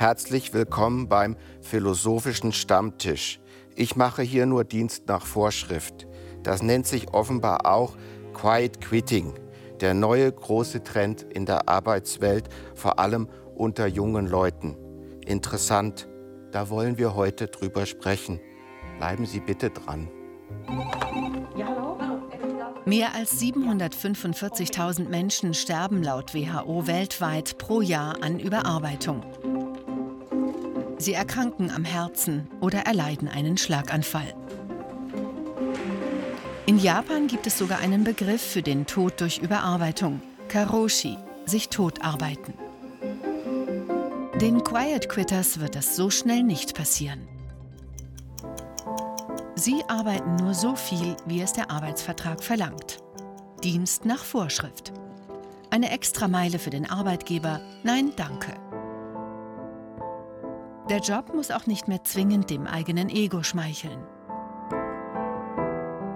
Herzlich willkommen beim Philosophischen Stammtisch. Ich mache hier nur Dienst nach Vorschrift. Das nennt sich offenbar auch Quiet Quitting, der neue große Trend in der Arbeitswelt, vor allem unter jungen Leuten. Interessant, da wollen wir heute drüber sprechen. Bleiben Sie bitte dran. Mehr als 745.000 Menschen sterben laut WHO weltweit pro Jahr an Überarbeitung. Sie erkranken am Herzen oder erleiden einen Schlaganfall. In Japan gibt es sogar einen Begriff für den Tod durch Überarbeitung, Karoshi, sich totarbeiten. Den Quiet Quitters wird das so schnell nicht passieren. Sie arbeiten nur so viel, wie es der Arbeitsvertrag verlangt. Dienst nach Vorschrift. Eine Extrameile für den Arbeitgeber? Nein, danke. Der Job muss auch nicht mehr zwingend dem eigenen Ego schmeicheln.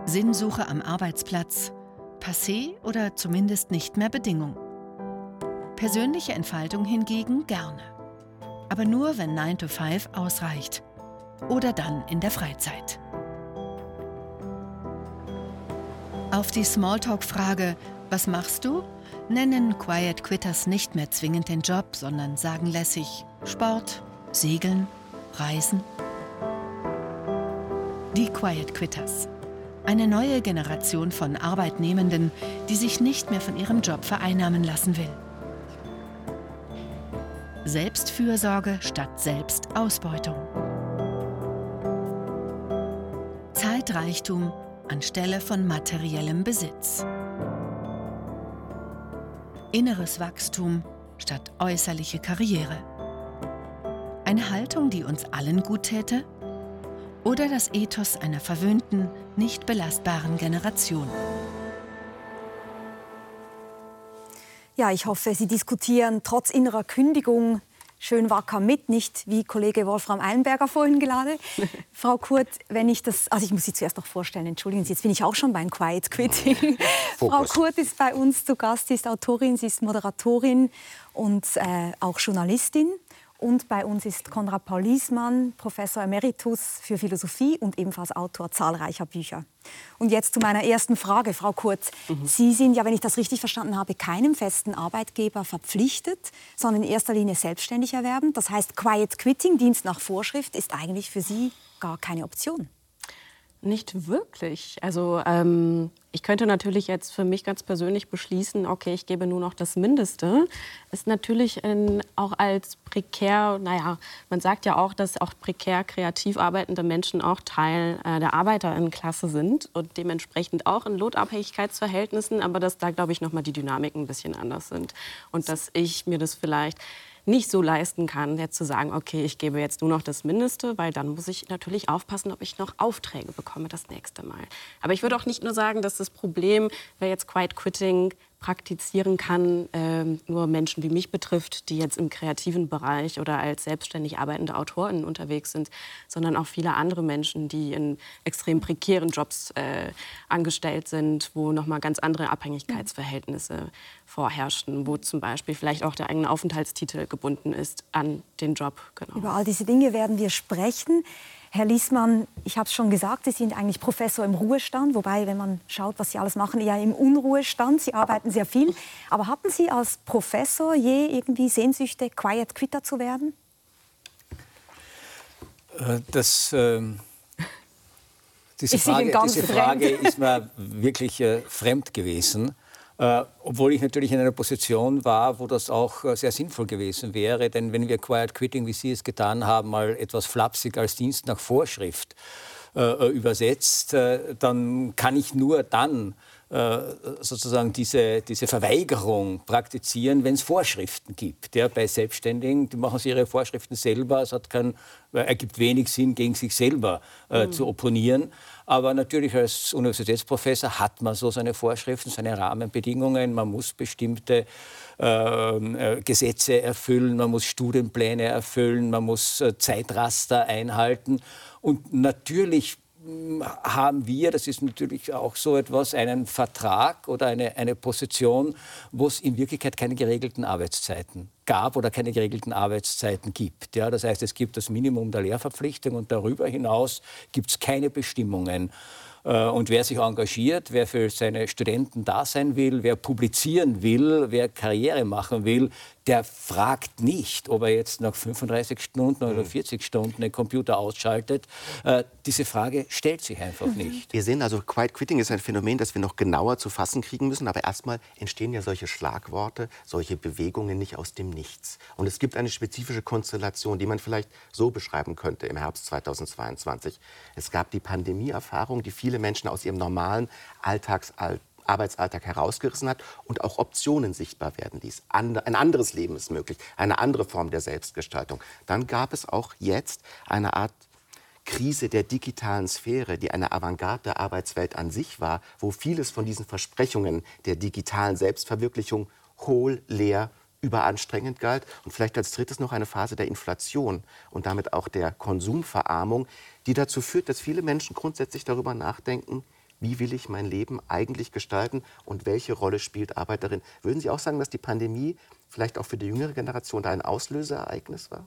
Sinnsuche am Arbeitsplatz, passé oder zumindest nicht mehr Bedingung. Persönliche Entfaltung hingegen gerne. Aber nur, wenn 9 to 5 ausreicht. Oder dann in der Freizeit. Auf die Smalltalk-Frage, was machst du? nennen Quiet Quitters nicht mehr zwingend den Job, sondern sagen lässig Sport, Segeln, Reisen. Die Quiet Quitters. Eine neue Generation von Arbeitnehmenden, die sich nicht mehr von ihrem Job vereinnahmen lassen will. Selbstfürsorge statt Selbstausbeutung. Zeitreichtum anstelle von materiellem Besitz. Inneres Wachstum statt äußerliche Karriere. Eine Haltung, die uns allen gut täte? Oder das Ethos einer verwöhnten, nicht belastbaren Generation? Ja, ich hoffe, Sie diskutieren trotz innerer Kündigung schön wacker mit, nicht wie Kollege Wolfram Eilenberger vorhin geladen. Frau Kurt, wenn ich das, also ich muss Sie zuerst noch vorstellen, entschuldigen Sie, jetzt bin ich auch schon beim Quiet Quitting. Frau Kurt ist bei uns zu Gast, sie ist Autorin, sie ist Moderatorin und äh, auch Journalistin. Und bei uns ist Konrad Paul Liesmann, Professor Emeritus für Philosophie und ebenfalls Autor zahlreicher Bücher. Und jetzt zu meiner ersten Frage, Frau Kurz. Mhm. Sie sind ja, wenn ich das richtig verstanden habe, keinem festen Arbeitgeber verpflichtet, sondern in erster Linie selbstständig erwerben. Das heißt, Quiet Quitting, Dienst nach Vorschrift, ist eigentlich für Sie gar keine Option. Nicht wirklich. Also ähm, ich könnte natürlich jetzt für mich ganz persönlich beschließen, okay, ich gebe nur noch das Mindeste. Ist natürlich ein, auch als prekär, naja, man sagt ja auch, dass auch prekär kreativ arbeitende Menschen auch Teil äh, der Arbeiterinnenklasse sind und dementsprechend auch in Lotabhängigkeitsverhältnissen, aber dass da, glaube ich, nochmal die Dynamiken ein bisschen anders sind. Und dass ich mir das vielleicht nicht so leisten kann, jetzt zu sagen, okay, ich gebe jetzt nur noch das Mindeste, weil dann muss ich natürlich aufpassen, ob ich noch Aufträge bekomme das nächste Mal. Aber ich würde auch nicht nur sagen, dass das Problem, wer jetzt Quiet Quitting praktizieren kann, äh, nur Menschen wie mich betrifft, die jetzt im kreativen Bereich oder als selbstständig arbeitende Autorinnen unterwegs sind, sondern auch viele andere Menschen, die in extrem prekären Jobs äh, angestellt sind, wo nochmal ganz andere Abhängigkeitsverhältnisse vorherrschen, wo zum Beispiel vielleicht auch der eigene Aufenthaltstitel gebunden ist an den Job. Genau. Über all diese Dinge werden wir sprechen. Herr Liesmann, ich habe es schon gesagt, Sie sind eigentlich Professor im Ruhestand, wobei, wenn man schaut, was Sie alles machen, eher im Unruhestand. Sie arbeiten sehr viel. Aber hatten Sie als Professor je irgendwie Sehnsüchte, Quiet Quitter zu werden? Äh, das, äh, diese, Frage, diese Frage, ist mir wirklich äh, fremd gewesen. Äh, obwohl ich natürlich in einer Position war, wo das auch äh, sehr sinnvoll gewesen wäre. Denn wenn wir Quiet Quitting, wie Sie es getan haben, mal etwas flapsig als Dienst nach Vorschrift äh, äh übersetzt, dann kann ich nur dann sozusagen diese, diese Verweigerung praktizieren, wenn es Vorschriften gibt. Ja, bei Selbstständigen, die machen sie ihre Vorschriften selber. Es hat kein, ergibt wenig Sinn, gegen sich selber mhm. zu opponieren. Aber natürlich als Universitätsprofessor hat man so seine Vorschriften, seine Rahmenbedingungen. Man muss bestimmte ähm, äh, Gesetze erfüllen, man muss Studienpläne erfüllen, man muss äh, Zeitraster einhalten. Und natürlich haben wir, das ist natürlich auch so etwas, einen Vertrag oder eine, eine Position, wo es in Wirklichkeit keine geregelten Arbeitszeiten gab oder keine geregelten Arbeitszeiten gibt. Ja, das heißt, es gibt das Minimum der Lehrverpflichtung und darüber hinaus gibt es keine Bestimmungen. Äh, und wer sich engagiert, wer für seine Studenten da sein will, wer publizieren will, wer Karriere machen will, der fragt nicht, ob er jetzt nach 35 Stunden oder 40 mhm. Stunden den Computer ausschaltet. Äh, diese Frage stellt sich einfach mhm. nicht. Wir sehen also, Quiet Quitting ist ein Phänomen, das wir noch genauer zu fassen kriegen müssen. Aber erstmal entstehen ja solche Schlagworte, solche Bewegungen nicht aus dem Nichts. Und es gibt eine spezifische Konstellation, die man vielleicht so beschreiben könnte im Herbst 2022. Es gab die Pandemieerfahrung, die viele Menschen aus ihrem normalen Alltagsalltag Arbeitsalltag herausgerissen hat und auch Optionen sichtbar werden ließ. ein anderes Leben ist möglich, eine andere Form der Selbstgestaltung. Dann gab es auch jetzt eine Art Krise der digitalen Sphäre, die eine Avantgarde der Arbeitswelt an sich war, wo vieles von diesen Versprechungen der digitalen Selbstverwirklichung hohl, leer, überanstrengend galt. Und vielleicht als drittes noch eine Phase der Inflation und damit auch der Konsumverarmung, die dazu führt, dass viele Menschen grundsätzlich darüber nachdenken, wie will ich mein Leben eigentlich gestalten und welche Rolle spielt Arbeit darin. Würden Sie auch sagen, dass die Pandemie vielleicht auch für die jüngere Generation da ein Auslöseereignis war?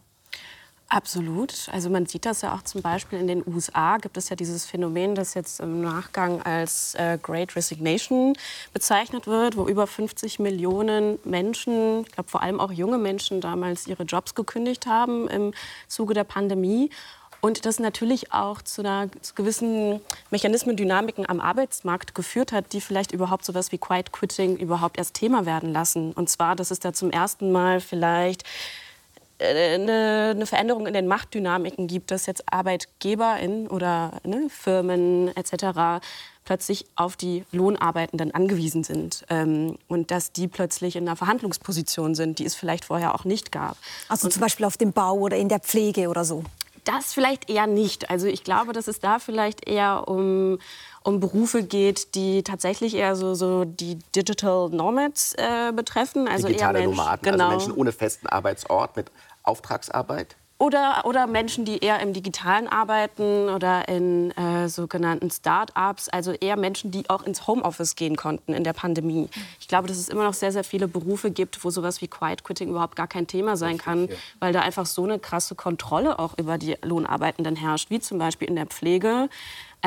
Absolut. Also man sieht das ja auch zum Beispiel in den USA gibt es ja dieses Phänomen, das jetzt im Nachgang als äh, Great Resignation bezeichnet wird, wo über 50 Millionen Menschen, ich glaube vor allem auch junge Menschen, damals ihre Jobs gekündigt haben im Zuge der Pandemie. Und das natürlich auch zu einer zu gewissen Mechanismen, Dynamiken am Arbeitsmarkt geführt hat, die vielleicht überhaupt so etwas wie Quiet Quitting überhaupt erst Thema werden lassen. Und zwar, dass es da zum ersten Mal vielleicht äh, eine, eine, Veränderung in den Machtdynamiken gibt, dass jetzt ArbeitgeberInnen oder ne, Firmen etc. plötzlich auf die Lohnarbeitenden angewiesen sind ähm, und dass die plötzlich in einer Verhandlungsposition sind, die es vielleicht vorher auch nicht gab. Also und zum Beispiel auf dem Bau oder in der Pflege oder so? Das vielleicht eher nicht. Also ich glaube, dass es da vielleicht eher um, um Berufe geht, die tatsächlich eher so, so die Digital Nomads äh, betreffen. Also Digitale eher Mensch, Nomaden, also genau. also Menschen ohne festen Arbeitsort mit Auftragsarbeit. Oder, oder Menschen, die eher im Digitalen arbeiten oder in äh, sogenannten Start-ups, also eher Menschen, die auch ins Homeoffice gehen konnten in der Pandemie. Ich glaube, dass es immer noch sehr, sehr viele Berufe gibt, wo sowas wie Quiet Quitting überhaupt gar kein Thema sein kann, weil da einfach so eine krasse Kontrolle auch über die Lohnarbeitenden herrscht, wie zum Beispiel in der Pflege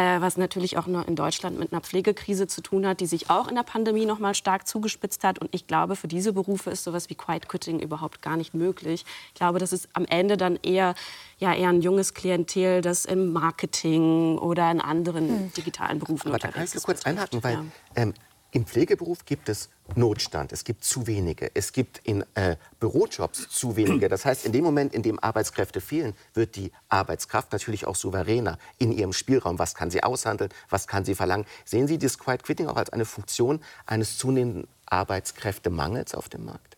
äh, was natürlich auch in Deutschland mit einer Pflegekrise zu tun hat, die sich auch in der Pandemie noch mal stark zugespitzt hat. Und ich glaube, für diese Berufe ist sowas wie Quiet Quitting überhaupt gar nicht möglich. Ich glaube, das ist am Ende dann eher, ja, eher ein junges Klientel, das im Marketing oder in anderen hm. digitalen Berufen Aber da kann ich kurz einhaken, weil ähm, im Pflegeberuf gibt es Notstand, es gibt zu wenige, es gibt in äh, Bürojobs zu wenige. Das heißt, in dem Moment, in dem Arbeitskräfte fehlen, wird die Arbeitskraft natürlich auch souveräner in ihrem Spielraum. Was kann sie aushandeln, was kann sie verlangen? Sehen Sie das Quiet Quitting auch als eine Funktion eines zunehmenden Arbeitskräftemangels auf dem Markt?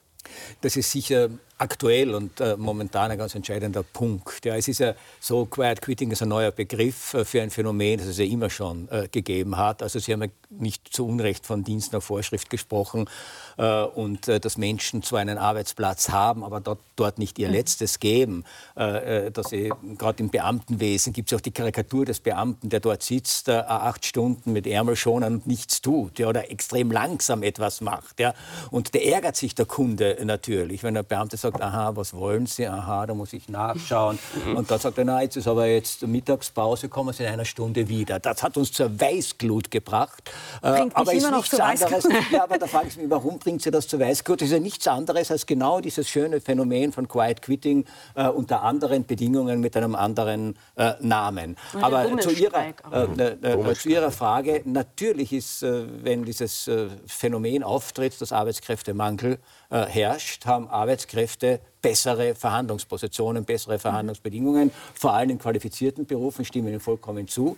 Das ist sicher aktuell und äh, momentan ein ganz entscheidender Punkt. Ja, es ist ja so, Quiet Quitting ist ein neuer Begriff äh, für ein Phänomen, das es ja immer schon äh, gegeben hat. Also Sie haben ja nicht zu Unrecht von Dienst nach Vorschrift gesprochen äh, und äh, dass Menschen zwar einen Arbeitsplatz haben, aber dort, dort nicht ihr mhm. Letztes geben. Äh, dass gerade im Beamtenwesen gibt es auch die Karikatur des Beamten, der dort sitzt, acht Stunden mit Ärmel schonen und nichts tut ja, oder extrem langsam etwas macht. Ja. Und der ärgert sich der Kunde natürlich, wenn der Beamte sagt, sagt, aha, was wollen Sie? Aha, da muss ich nachschauen. Mhm. Und dann sagt er, na, jetzt ist aber jetzt Mittagspause, kommen Sie in einer Stunde wieder. Das hat uns zur Weißglut gebracht. Äh, bringt aber ist nichts anderes. ja, aber da frage ich mich, warum bringt Sie das zur Weißglut? Das ist ja nichts anderes als genau dieses schöne Phänomen von Quiet Quitting äh, unter anderen Bedingungen mit einem anderen äh, Namen. aber zu ihrer, äh, äh, zu ihrer, Frage, natürlich ist, äh, wenn dieses Phänomen auftritt, dass Arbeitskräftemangel herrscht, haben Arbeitskräfte Kräfte bessere Verhandlungspositionen, bessere Verhandlungsbedingungen, vor allem in qualifizierten Berufen, stimmen Ihnen vollkommen zu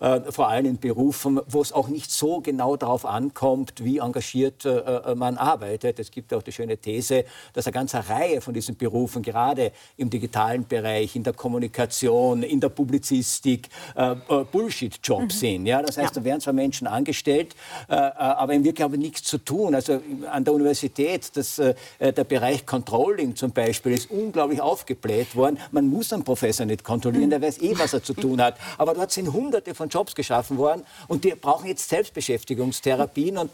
äh, vor allem in Berufen, wo es auch nicht so genau darauf ankommt, wie engagiert äh, äh, man arbeitet. Es gibt auch die schöne These, dass eine ganze Reihe von diesen Berufen, gerade im digitalen Bereich, in der Kommunikation, in der Publizistik, äh, Bullshit-Jobs mhm. sind. Ja? Das heißt, ja. da werden zwar Menschen angestellt, aber in Wirklichkeit haben nichts zu tun. Also an der Universität, das, der Bereich Controlling zum Beispiel, Beispiel ist unglaublich aufgebläht worden. Man muss einen Professor nicht kontrollieren, der weiß eh, was er zu tun hat. Aber dort sind hunderte von Jobs geschaffen worden. Und die brauchen jetzt Selbstbeschäftigungstherapien und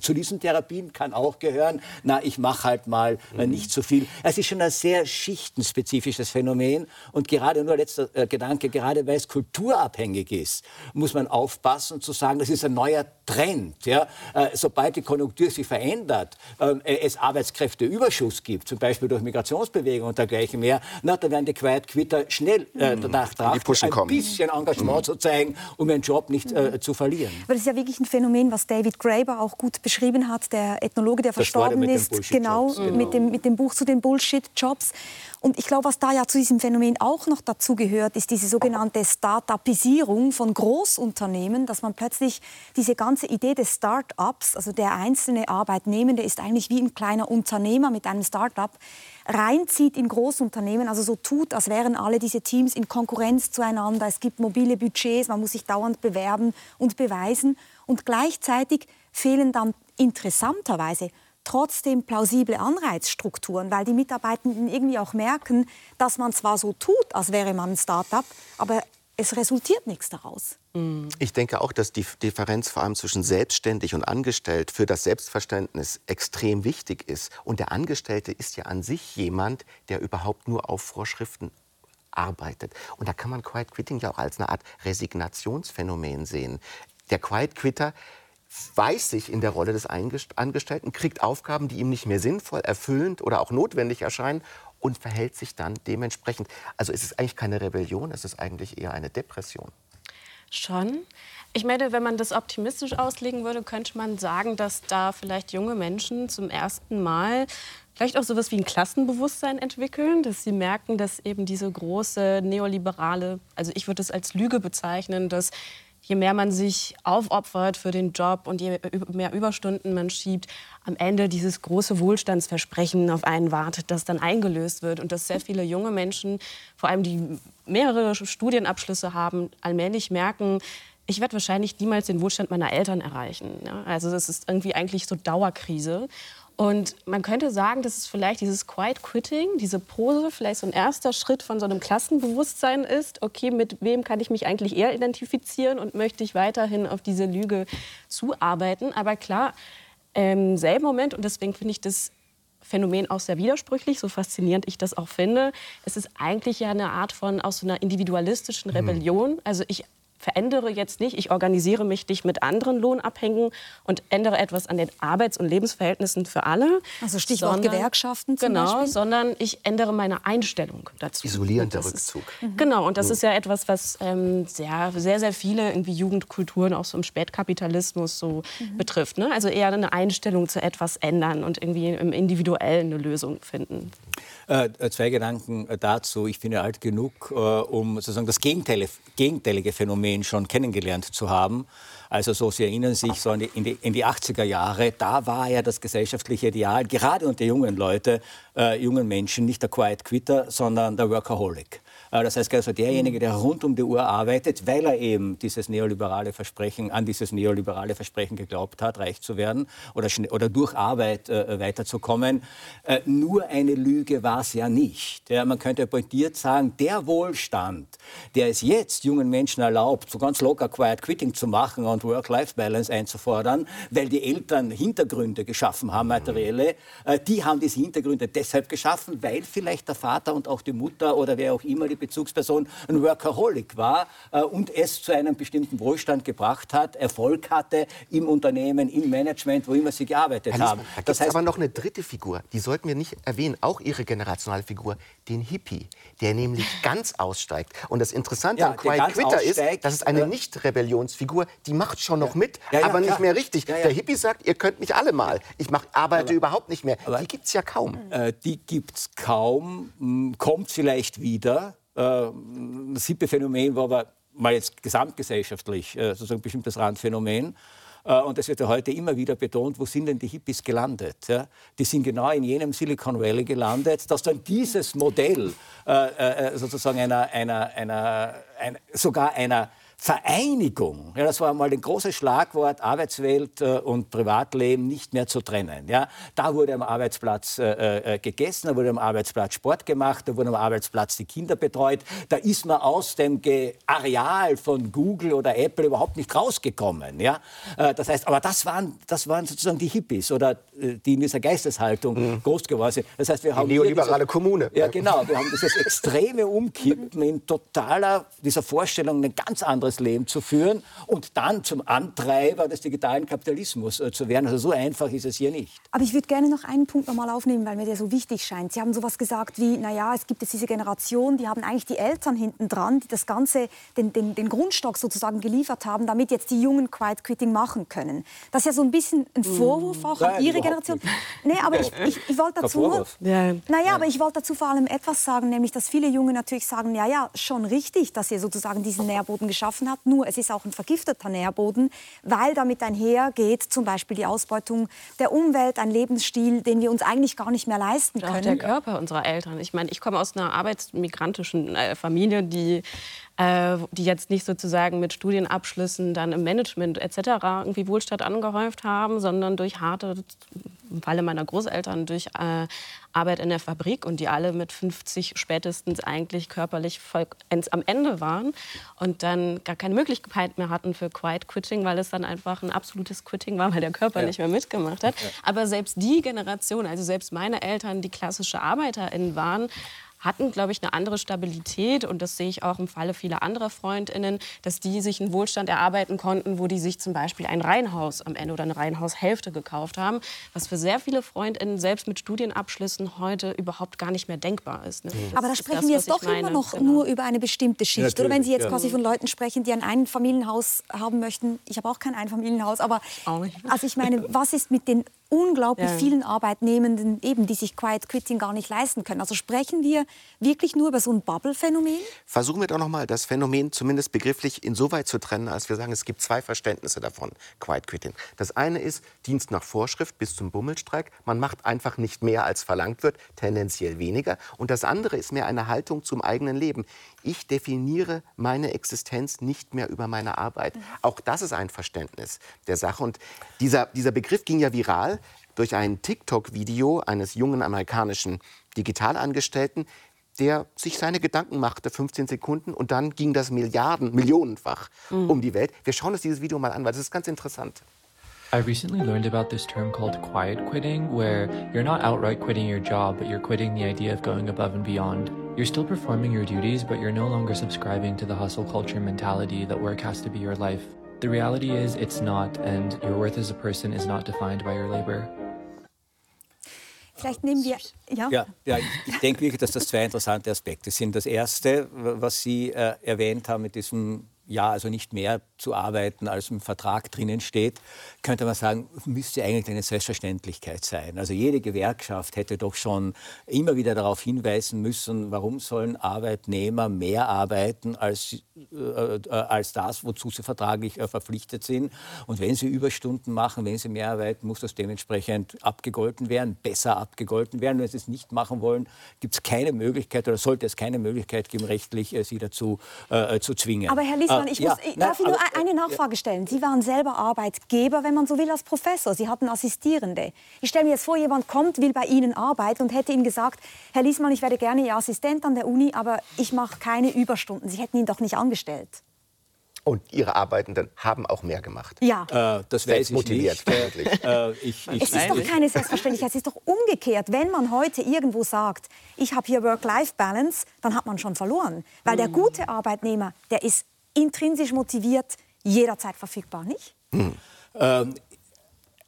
zu diesen Therapien kann auch gehören, na, ich mache halt mal mhm. nicht so viel. Es ist schon ein sehr schichtenspezifisches Phänomen. Und gerade nur letzter äh, Gedanke, gerade weil es kulturabhängig ist, muss man aufpassen zu sagen, das ist ein neuer Trend. Ja? Äh, sobald die Konjunktur sich verändert, äh, es Arbeitskräfteüberschuss gibt, zum Beispiel durch Migrationsbewegungen und dergleichen mehr, na, da werden die Quiet Quitter schnell äh, mhm. danach drauf, ein kommen. bisschen Engagement mhm. zu zeigen, um ihren Job nicht äh, zu verlieren. Aber das ist ja wirklich ein Phänomen, was David Graeber auch gut beschrieben hat, der Ethnologe, der verstorben ist, genau, genau, mit dem, mit dem Buch zu den Bullshit-Jobs. Und ich glaube, was da ja zu diesem Phänomen auch noch dazu gehört, ist diese sogenannte Start-upisierung von Großunternehmen, dass man plötzlich diese ganze Idee des Start-ups, also der einzelne Arbeitnehmende ist eigentlich wie ein kleiner Unternehmer mit einem Start-up, reinzieht in Großunternehmen, also so tut, als wären alle diese Teams in Konkurrenz zueinander. Es gibt mobile Budgets, man muss sich dauernd bewerben und beweisen. Und gleichzeitig fehlen dann interessanterweise trotzdem plausible Anreizstrukturen, weil die Mitarbeitenden irgendwie auch merken, dass man zwar so tut, als wäre man ein Start-up, aber es resultiert nichts daraus. Mm. Ich denke auch, dass die Differenz vor allem zwischen selbstständig und angestellt für das Selbstverständnis extrem wichtig ist. Und der Angestellte ist ja an sich jemand, der überhaupt nur auf Vorschriften arbeitet. Und da kann man Quiet Quitting ja auch als eine Art Resignationsphänomen sehen. Der Quiet Quitter weiß sich in der Rolle des Angestellten, kriegt Aufgaben, die ihm nicht mehr sinnvoll, erfüllend oder auch notwendig erscheinen und verhält sich dann dementsprechend. Also es ist eigentlich keine Rebellion, es ist eigentlich eher eine Depression. Schon. Ich meine, wenn man das optimistisch auslegen würde, könnte man sagen, dass da vielleicht junge Menschen zum ersten Mal vielleicht auch so etwas wie ein Klassenbewusstsein entwickeln, dass sie merken, dass eben diese große neoliberale, also ich würde es als Lüge bezeichnen, dass je mehr man sich aufopfert für den Job und je mehr Überstunden man schiebt, am Ende dieses große Wohlstandsversprechen auf einen wartet, das dann eingelöst wird und dass sehr viele junge Menschen, vor allem die mehrere Studienabschlüsse haben, allmählich merken, ich werde wahrscheinlich niemals den Wohlstand meiner Eltern erreichen. Ja? Also das ist irgendwie eigentlich so Dauerkrise. Und man könnte sagen, dass es vielleicht dieses Quiet Quitting, diese Pose, vielleicht so ein erster Schritt von so einem Klassenbewusstsein ist. Okay, mit wem kann ich mich eigentlich eher identifizieren und möchte ich weiterhin auf diese Lüge zuarbeiten? Aber klar, im selben Moment, und deswegen finde ich das Phänomen auch sehr widersprüchlich, so faszinierend ich das auch finde. Es ist eigentlich ja eine Art von aus so einer individualistischen mhm. Rebellion. Also ich verändere jetzt nicht, ich organisiere mich nicht mit anderen Lohnabhängigen und ändere etwas an den Arbeits- und Lebensverhältnissen für alle. Also Stichwort sondern, Gewerkschaften zum Genau, Beispiel. sondern ich ändere meine Einstellung dazu. Isolierender Rückzug. Ist, mhm. Genau, und das ist ja etwas, was ähm, sehr, sehr, sehr viele irgendwie Jugendkulturen auch so im Spätkapitalismus so mhm. betrifft. Ne? Also eher eine Einstellung zu etwas ändern und irgendwie im Individuellen eine Lösung finden. Äh, äh, zwei Gedanken äh, dazu. Ich bin ja alt genug, äh, um sozusagen das gegenteilige, gegenteilige Phänomen schon kennengelernt zu haben. Also so, Sie erinnern sich so in die, in, die, in die 80er Jahre, da war ja das gesellschaftliche Ideal, gerade unter jungen Leuten, äh, jungen Menschen, nicht der Quiet Quitter, sondern der Workaholic. Äh, das heißt also derjenige, der rund um die Uhr arbeitet, weil er eben dieses neoliberale Versprechen, an dieses neoliberale Versprechen geglaubt hat, reich zu werden oder, oder durch Arbeit äh, weiterzukommen. Äh, nur eine Lüge war es ja nicht. Ja, man könnte pointiert sagen, der Wohlstand, der es jetzt jungen Menschen erlaubt, so ganz locker Quiet Quitting zu machen und Work-Life-Balance einzufordern, weil die Eltern Hintergründe geschaffen haben, materielle, äh, die haben diese Hintergründe deshalb geschaffen, weil vielleicht der Vater und auch die Mutter oder wer auch immer die Bezugsperson ein Workaholic war äh, und es zu einem bestimmten Wohlstand gebracht hat, Erfolg hatte im Unternehmen, im Management, wo immer sie gearbeitet Herr haben. Da das heißt aber noch eine dritte Figur, die sollten wir nicht erwähnen, auch Ihre generationale Figur, den Hippie, der nämlich ganz aussteigt. Und das Interessante ja, an Quiet Quitter ist, dass es eine Nicht-Rebellionsfigur, die macht schon noch mit, ja, ja, aber nicht mehr richtig. Der Hippie sagt, ihr könnt mich alle mal. Ich mach, arbeite aber, überhaupt nicht mehr. die gibt es ja kaum. Äh, die gibt es kaum, hm, kommt vielleicht wieder. Äh, das Hippie-Phänomen war aber mal jetzt gesamtgesellschaftlich äh, sozusagen ein bestimmtes Randphänomen. Äh, und es wird ja heute immer wieder betont, wo sind denn die Hippies gelandet? Ja? Die sind genau in jenem Silicon Valley gelandet, dass dann dieses Modell äh, äh, sozusagen einer, einer, einer, ein, sogar einer Vereinigung, ja, das war mal ein großes Schlagwort, Arbeitswelt äh, und Privatleben nicht mehr zu trennen. Ja. Da wurde am Arbeitsplatz äh, äh, gegessen, da wurde am Arbeitsplatz Sport gemacht, da wurden am Arbeitsplatz die Kinder betreut. Da ist man aus dem Ge Areal von Google oder Apple überhaupt nicht rausgekommen. Ja. Äh, das heißt, aber das waren, das waren sozusagen die Hippies oder äh, die in dieser Geisteshaltung mhm. groß geworden sind. Das heißt, wir haben die neoliberale diese, Kommune. Ja, genau. Wir haben dieses extreme Umkippen in totaler dieser Vorstellung, ein ganz anderes anderes Leben zu führen und dann zum Antreiber des digitalen Kapitalismus äh, zu werden. Also so einfach ist es hier nicht. Aber ich würde gerne noch einen Punkt noch mal aufnehmen, weil mir der so wichtig scheint. Sie haben sowas gesagt wie, naja, es gibt jetzt diese Generation, die haben eigentlich die Eltern hinten dran, die das Ganze, den, den, den Grundstock sozusagen geliefert haben, damit jetzt die Jungen Quiet Quitting machen können. Das ist ja so ein bisschen ein mm. Vorwurf auch Nein, an Ihre Generation. Nicht. Nee, aber ich, ich, ich wollte dazu, ja. naja, aber ich wollte dazu vor allem etwas sagen, nämlich, dass viele Junge natürlich sagen, ja, ja, schon richtig, dass ihr sozusagen diesen Nährboden geschaffen geschaffen hat. Nur es ist auch ein vergifteter Nährboden, weil damit einhergeht zum Beispiel die Ausbeutung der Umwelt, ein Lebensstil, den wir uns eigentlich gar nicht mehr leisten können. Auch der Körper unserer Eltern. Ich meine, ich komme aus einer arbeitsmigrantischen äh, Familie, die äh, die jetzt nicht sozusagen mit Studienabschlüssen dann im Management etc. irgendwie Wohlstand angehäuft haben, sondern durch harte, im Falle meiner Großeltern, durch äh, Arbeit in der Fabrik und die alle mit 50 spätestens eigentlich körperlich voll am Ende waren und dann gar keine Möglichkeit mehr hatten für Quiet Quitting, weil es dann einfach ein absolutes Quitting war, weil der Körper ja. nicht mehr mitgemacht hat. Ja. Aber selbst die Generation, also selbst meine Eltern, die klassische ArbeiterInnen waren, hatten, glaube ich, eine andere Stabilität. Und das sehe ich auch im Falle vieler anderer Freundinnen, dass die sich einen Wohlstand erarbeiten konnten, wo die sich zum Beispiel ein Reihenhaus am Ende oder eine Reihenhaushälfte gekauft haben, was für sehr viele Freundinnen selbst mit Studienabschlüssen heute überhaupt gar nicht mehr denkbar ist. Ne? Aber da sprechen das, wir jetzt doch meine. immer noch genau. nur über eine bestimmte Schicht. Ja, oder wenn Sie jetzt ja. quasi von Leuten sprechen, die ein Einfamilienhaus haben möchten. Ich habe auch kein Einfamilienhaus, aber also ich meine, was ist mit den unglaublich ja. vielen Arbeitnehmenden, eben, die sich Quiet Quitting gar nicht leisten können. Also sprechen wir wirklich nur über so ein Bubble-Phänomen? Versuchen wir doch noch mal, das Phänomen zumindest begrifflich insoweit zu trennen, als wir sagen, es gibt zwei Verständnisse davon, Quiet Quitting. Das eine ist Dienst nach Vorschrift bis zum Bummelstreik. Man macht einfach nicht mehr, als verlangt wird, tendenziell weniger. Und das andere ist mehr eine Haltung zum eigenen Leben ich definiere meine Existenz nicht mehr über meine Arbeit. Auch das ist ein Verständnis der Sache. Und dieser, dieser Begriff ging ja viral durch ein TikTok-Video eines jungen amerikanischen Digitalangestellten, der sich seine Gedanken machte, 15 Sekunden, und dann ging das Milliarden, Millionenfach mhm. um die Welt. Wir schauen uns dieses Video mal an, weil das ist ganz interessant. I recently learned about this term called quiet quitting, where you're not outright quitting your job, but you're quitting the idea of going above and beyond. You're still performing your duties, but you're no longer subscribing to the hustle culture mentality that work has to be your life. The reality is, it's not, and your worth as a person is not defined by your labor. Vielleicht nehmen wir. Ja, ja, ja ich denke wirklich, dass das zwei interessante Aspekte sind. Das erste, was Sie äh, erwähnt haben mit diesem ja, also nicht mehr zu arbeiten, als im Vertrag drinnen steht, könnte man sagen, müsste eigentlich eine Selbstverständlichkeit sein. Also jede Gewerkschaft hätte doch schon immer wieder darauf hinweisen müssen, warum sollen Arbeitnehmer mehr arbeiten als, äh, äh, als das, wozu sie vertraglich äh, verpflichtet sind. Und wenn sie Überstunden machen, wenn sie mehr arbeiten, muss das dementsprechend abgegolten werden, besser abgegolten werden. Wenn sie es nicht machen wollen, gibt es keine Möglichkeit oder sollte es keine Möglichkeit geben, rechtlich äh, sie dazu äh, zu zwingen. Aber Herr Lies, Hoffmann, ich, muss, ich, darf Ihnen nur eine Nachfrage stellen. Sie waren selber Arbeitgeber, wenn man so will, als Professor. Sie hatten Assistierende. Ich stelle mir jetzt vor, jemand kommt, will bei Ihnen arbeiten und hätte Ihnen gesagt, Herr Liesmann, ich werde gerne Ihr Assistent an der Uni, aber ich mache keine Überstunden. Sie hätten ihn doch nicht angestellt. Und Ihre Arbeitenden haben auch mehr gemacht. Ja. Äh, das weiß ich motiviert, nicht. Äh, ich, ich, es ist doch keine Selbstverständlichkeit. Es ist doch umgekehrt. Wenn man heute irgendwo sagt, ich habe hier Work-Life-Balance, dann hat man schon verloren. Weil der hm. gute Arbeitnehmer, der ist intrinsisch motiviert, jederzeit verfügbar, nicht? Hm. Ähm,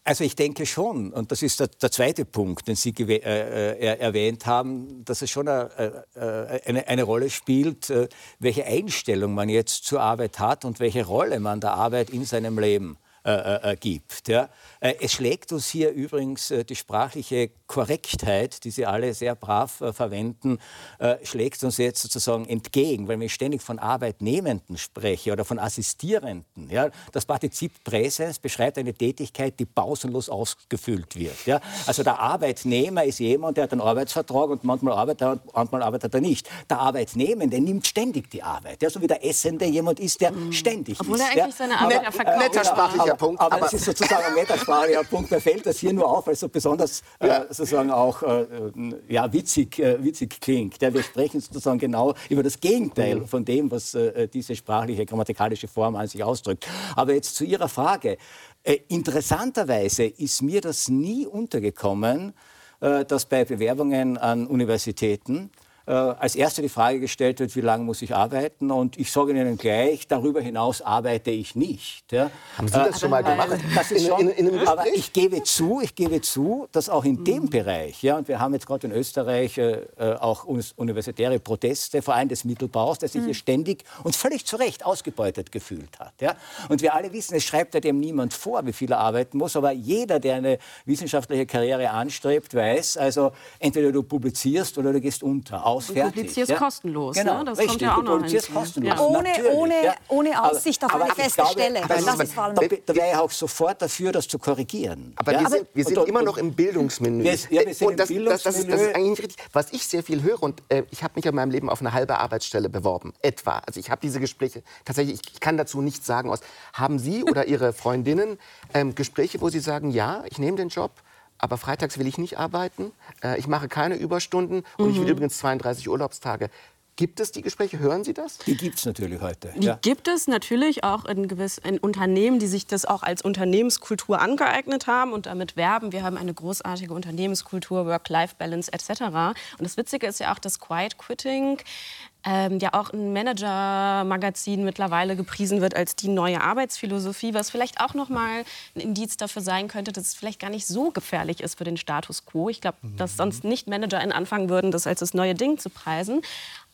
also ich denke schon, und das ist der, der zweite Punkt, den Sie äh, äh, erwähnt haben, dass es schon eine, äh, eine, eine, Rolle spielt, äh, welche Einstellung man jetzt zur Arbeit hat und welche Rolle man der Arbeit in seinem Leben äh, gibt. Ja. Äh, es schlägt uns hier übrigens äh, die sprachliche Korrektheit, die Sie alle sehr brav äh, verwenden, schlägt uns jetzt sozusagen entgegen, weil wenn ich ständig von Arbeitnehmenden spreche oder von Assistierenden. Ja, das Partizip Präsens beschreibt eine Tätigkeit, die pausenlos ausgefüllt wird. Ja. Also der Arbeitnehmer ist jemand, der hat einen Arbeitsvertrag und manchmal arbeitet er, manchmal arbeitet er nicht. Der Arbeitnehmende nimmt ständig die Arbeit, ja, so wie der Essende jemand ist, der mhm. ständig Obwohl ist. Obwohl er eigentlich seine Arbeit ja verkauft. Netter sprachlicher Punkt. Aber, aber, es ist sozusagen ein metaphysischer Punkt. Mir fällt das hier nur auf, weil es so besonders äh, sozusagen auch äh, ja, witzig, äh, witzig klingt. Ja, wir sprechen sozusagen genau über das Gegenteil mhm. von dem, was äh, diese sprachliche, grammatikalische Form an sich ausdrückt. Aber jetzt zu Ihrer Frage. Äh, interessanterweise ist mir das nie untergekommen, äh, dass bei Bewerbungen an Universitäten äh, als erste die Frage gestellt wird, wie lange muss ich arbeiten? Und ich sage Ihnen gleich, darüber hinaus arbeite ich nicht. Ja. Haben Sie das äh, schon mal gemacht? Ist schon, in, in, in aber ich gebe zu, ich gebe zu, dass auch in dem mhm. Bereich, ja, und wir haben jetzt gerade in Österreich äh, äh auch universitäre Proteste, vor allem des Mittelbaus, der sich mhm. hier ständig und völlig zu Recht ausgebeutet gefühlt hat. Ja. Und wir alle wissen, es schreibt ja dem niemand vor, wie viel er arbeiten muss, aber jeder, der eine wissenschaftliche Karriere anstrebt, weiß, also entweder du publizierst oder du gehst unter aus, fertig. Du publizierst ja? kostenlos. Genau, ne? das Richtig, kommt ja auch noch hinzu. kostenlos. Ja. Ohne, ohne, ja. ohne Aussicht auf eine feste glaube, Stelle. Das das ist da, da wäre ich auch sofort dafür, das zu korrigieren. Aber wir sind, wir sind und, immer noch im Bildungsmenü. Wir, ja, wir sind und das, im Bildungsmenü. Das, das, ist, das, ist, eigentlich nicht richtig. Was ich sehr viel höre, und äh, ich habe mich in meinem Leben auf eine halbe Arbeitsstelle beworben, etwa. Also ich habe diese Gespräche, tatsächlich, ich kann dazu nichts sagen. Aus, haben Sie oder Ihre Freundinnen ähm, Gespräche, wo Sie sagen, ja, ich nehme den Job, aber freitags will ich nicht arbeiten. Äh, ich mache keine Überstunden und mhm. ich will mhm. übrigens 32 Urlaubstage. Gibt es die Gespräche? Hören Sie das? Die gibt es natürlich heute. Die ja. gibt es natürlich auch in, gewiss, in Unternehmen, die sich das auch als Unternehmenskultur angeeignet haben und damit werben. Wir haben eine großartige Unternehmenskultur, Work-Life-Balance etc. Und das Witzige ist ja auch, dass Quiet Quitting ähm, ja auch ein Manager-Magazin mittlerweile gepriesen wird als die neue Arbeitsphilosophie, was vielleicht auch noch mal ein Indiz dafür sein könnte, dass es vielleicht gar nicht so gefährlich ist für den Status quo. Ich glaube, dass sonst nicht ManagerInnen anfangen würden, das als das neue Ding zu preisen.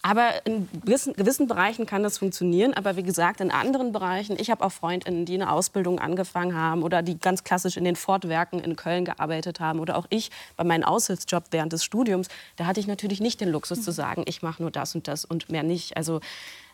Aber in gewissen, gewissen, Bereichen kann das funktionieren. Aber wie gesagt, in anderen Bereichen, ich habe auch Freundinnen, die eine Ausbildung angefangen haben oder die ganz klassisch in den Fortwerken in Köln gearbeitet haben. Oder auch ich bei meinem Aushilfsjob während des Studiums. Da hatte ich natürlich nicht den Luxus zu sagen, ich mache nur das und das und mehr nicht. Also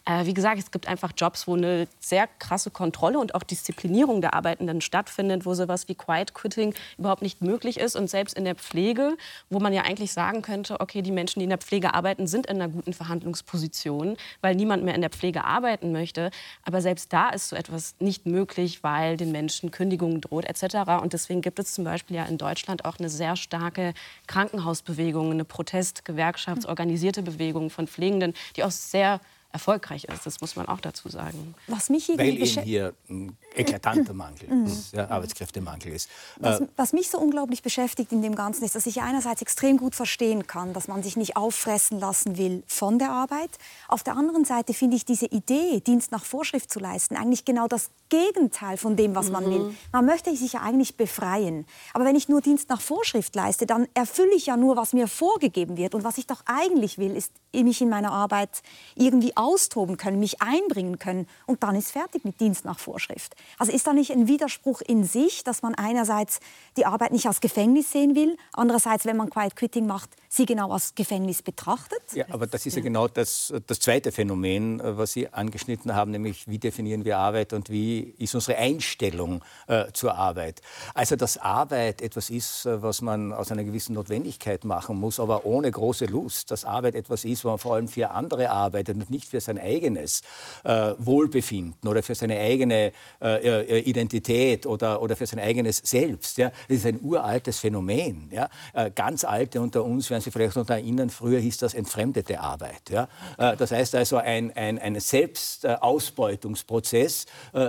äh, wie gesagt, es gibt einfach Jobs, wo eine sehr krasse Kontrolle und auch Disziplinierung der Arbeitenden stattfindet, wo sowas wie Quiet Quitting überhaupt nicht möglich ist. Und selbst in der Pflege, wo man ja eigentlich sagen könnte, okay, die Menschen, die in der Pflege arbeiten, sind in einer guten Verhandlungsposition, weil niemand mehr in der Pflege arbeiten möchte. Aber selbst da ist so etwas nicht möglich, weil den Menschen Kündigung droht etc. Und deswegen gibt es zum Beispiel ja in Deutschland auch eine sehr starke Krankenhausbewegung, eine Protest-Gewerkschaftsorganisierte Bewegung von Pflegenden, die auch sehr erfolgreich ist. Das muss man auch dazu sagen. Was mich Weil eben hier ein eklatanter Mangel mhm. ist, ja, Arbeitskräftemangel ist. Was, äh, was, mich so unglaublich beschäftigt in dem Ganzen ist, dass ich einerseits extrem gut verstehen kann, dass man sich nicht auffressen lassen will von der Arbeit. Auf der anderen Seite finde ich diese Idee, Dienst nach Vorschrift zu leisten, eigentlich genau das Gegenteil von dem, was man will. Mhm. Man möchte sich ja eigentlich befreien. Aber wenn ich nur Dienst nach Vorschrift leiste, dann erfülle ich ja nur, was mir vorgegeben wird. Und was ich doch eigentlich will, ist mich in meiner Arbeit irgendwie austoben können, mich einbringen können. Und dann ist fertig mit Dienst nach Vorschrift. Also ist da nicht ein Widerspruch in sich, dass man einerseits die Arbeit nicht als Gefängnis sehen will, andererseits, wenn man Quiet Quitting macht, sie genau als Gefängnis betrachtet? Ja, aber das ist ja genau das, das zweite Phänomen, äh, was Sie angeschnitten haben, nämlich wie definieren wir Arbeit und wie ist unsere Einstellung äh, zur Arbeit. Also, dass Arbeit etwas ist, äh, was man aus einer gewissen Notwendigkeit machen muss, aber ohne große Lust. Dass Arbeit etwas ist, wo man vor allem für andere arbeitet und nicht für sein eigenes äh, Wohlbefinden oder für seine eigene äh, äh, Identität oder, oder für sein eigenes Selbst. Ja. Das ist ein uraltes Phänomen. Ja. ganz Alte unter uns werden sich vielleicht noch erinnern, früher hieß das entfremdete Arbeit. Ja. das heißt also ein, ein, ein Selbstausbeutungsprozess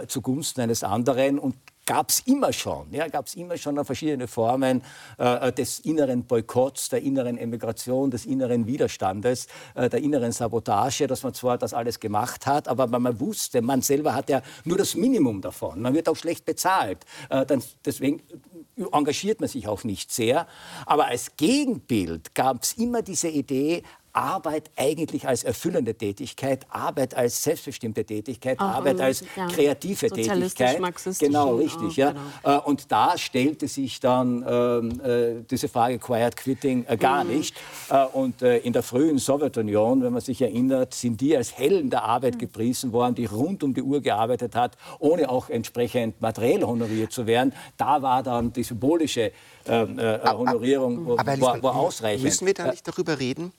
zugunsten eines anderen und gab es immer schon. Ja, gab es immer schon verschiedene Formen äh, des inneren Boykotts, der inneren Emigration, des inneren Widerstandes, äh, der inneren Sabotage, dass man zwar das alles gemacht hat, aber man wusste, man selber hat ja nur das Minimum davon. Man wird auch schlecht bezahlt. Äh, dann, deswegen engagiert man sich auch nicht sehr. Aber als Gegenbild gab es immer diese Idee, Arbeit eigentlich als erfüllende Tätigkeit, Arbeit als selbstbestimmte Tätigkeit, auch Arbeit als ja, kreative Tätigkeit. Genau, richtig. Auch, ja. Genau. Äh, und da stellte sich dann ähm, äh, diese Frage Quiet Quitting äh, gar mhm. nicht. Äh, und äh, in der frühen Sowjetunion, wenn man sich erinnert, sind die als Helden der Arbeit mhm. gepriesen worden, die rund um die Uhr gearbeitet hat, ohne auch entsprechend materiell honoriert zu werden. Da war dann die symbolische ähm, äh, Honorierung aber, aber, war, war ausreichend. Müssen wir da nicht darüber reden?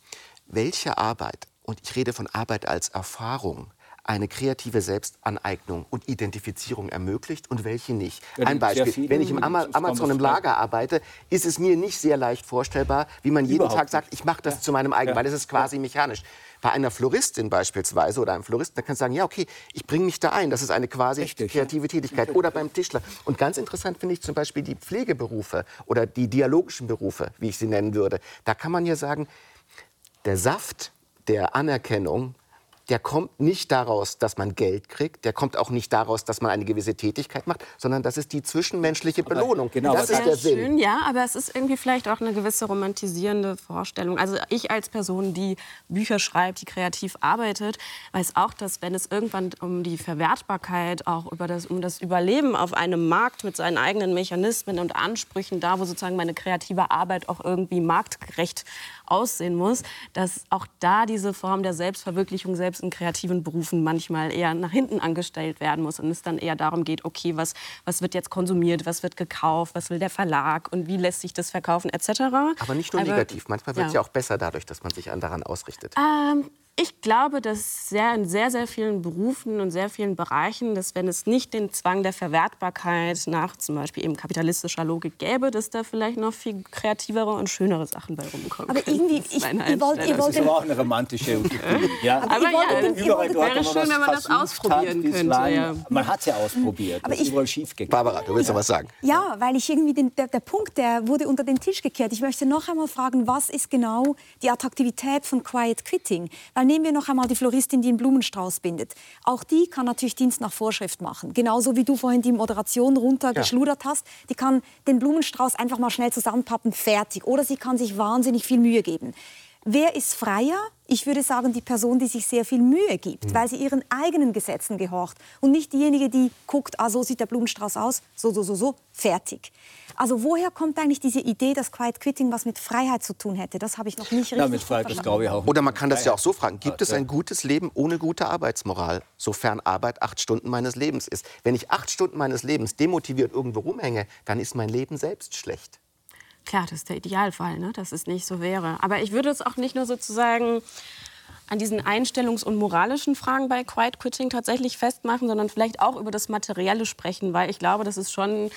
Welche Arbeit, und ich rede von Arbeit als Erfahrung, eine kreative Selbstaneignung und Identifizierung ermöglicht und welche nicht. Ein Beispiel, wenn ich im Amazon im Lager arbeite, ist es mir nicht sehr leicht vorstellbar, wie man jeden Überhaupt Tag sagt, ich mache das ja. zu meinem eigenen, ja. weil es ist quasi mechanisch. Bei einer Floristin beispielsweise oder einem Floristen, da kannst du sagen, ja okay, ich bringe mich da ein, das ist eine quasi Richtig, kreative Tätigkeit. Oder beim Tischler. Und ganz interessant finde ich zum Beispiel die Pflegeberufe oder die dialogischen Berufe, wie ich sie nennen würde. Da kann man ja sagen, der Saft der Anerkennung der kommt nicht daraus, dass man Geld kriegt, der kommt auch nicht daraus, dass man eine gewisse Tätigkeit macht, sondern das ist die zwischenmenschliche Belohnung. Aber genau, das ist der Sinn. Schön, ja, aber es ist irgendwie vielleicht auch eine gewisse romantisierende Vorstellung. Also ich als Person, die Bücher schreibt, die kreativ arbeitet, weiß auch, dass wenn es irgendwann um die Verwertbarkeit, auch über das, um das Überleben auf einem Markt mit seinen eigenen Mechanismen und Ansprüchen, da wo sozusagen meine kreative Arbeit auch irgendwie marktgerecht aussehen muss, dass auch da diese Form der Selbstverwirklichung selbst in kreativen Berufen manchmal eher nach hinten angestellt werden muss und es dann eher darum geht, okay, was, was wird jetzt konsumiert, was wird gekauft, was will der Verlag und wie lässt sich das verkaufen etc. Aber nicht nur Aber, negativ, manchmal wird es ja. ja. auch besser dadurch, dass man sich daran ausrichtet. Ähm, ich glaube, dass sehr, in sehr, sehr vielen Berufen und sehr vielen Bereichen, dass wenn es nicht den Zwang der Verwertbarkeit nach zum Beispiel eben kapitalistischer Logik gäbe, dass da vielleicht noch viel kreativere und schönere Sachen bei rumkommen. Aber irgendwie, ich, ich, ihr wollt, ihr wollt das ist aber auch eine romantische Utopie. ja. Aber, aber ja, überall dort, wäre schön, wenn man das ausprobieren hat, könnte. Ja. Man hat es ja ausprobiert. Aber das ist überall schief gegangen. Barbara, du willst ja. noch was sagen? Ja, weil ich irgendwie den, der, der Punkt, der wurde unter den Tisch gekehrt. Ich möchte noch einmal fragen, was ist genau die Attraktivität von Quiet Quitting? Weil nehmen wir noch einmal die Floristin, die einen Blumenstrauß bindet. Auch die kann natürlich Dienst nach Vorschrift machen. Genauso wie du vorhin die Moderation runtergeschludert ja. hast. Die kann den Blumenstrauß einfach mal schnell zusammenpappen, fertig. Oder sie kann sich wahnsinnig viel Mühe geben. Wer ist freier? Ich würde sagen, die Person, die sich sehr viel Mühe gibt, mhm. weil sie ihren eigenen Gesetzen gehorcht und nicht diejenige, die guckt, ah, so sieht der Blumenstrauß aus, so, so, so, so, fertig. Also woher kommt eigentlich diese Idee, dass Quiet Quitting was mit Freiheit zu tun hätte? Das habe ich noch nicht richtig ja, mit Freiheit, das glaube ich auch. Oder man kann das ja auch so fragen, gibt es ein gutes Leben ohne gute Arbeitsmoral, sofern Arbeit acht Stunden meines Lebens ist? Wenn ich acht Stunden meines Lebens demotiviert irgendwo rumhänge, dann ist mein Leben selbst schlecht. Klar, das ist der Idealfall, ne? dass es nicht so wäre. Aber ich würde es auch nicht nur sozusagen an diesen einstellungs- und moralischen Fragen bei Quiet Quitting tatsächlich festmachen, sondern vielleicht auch über das Materielle sprechen, weil ich glaube, das ist schon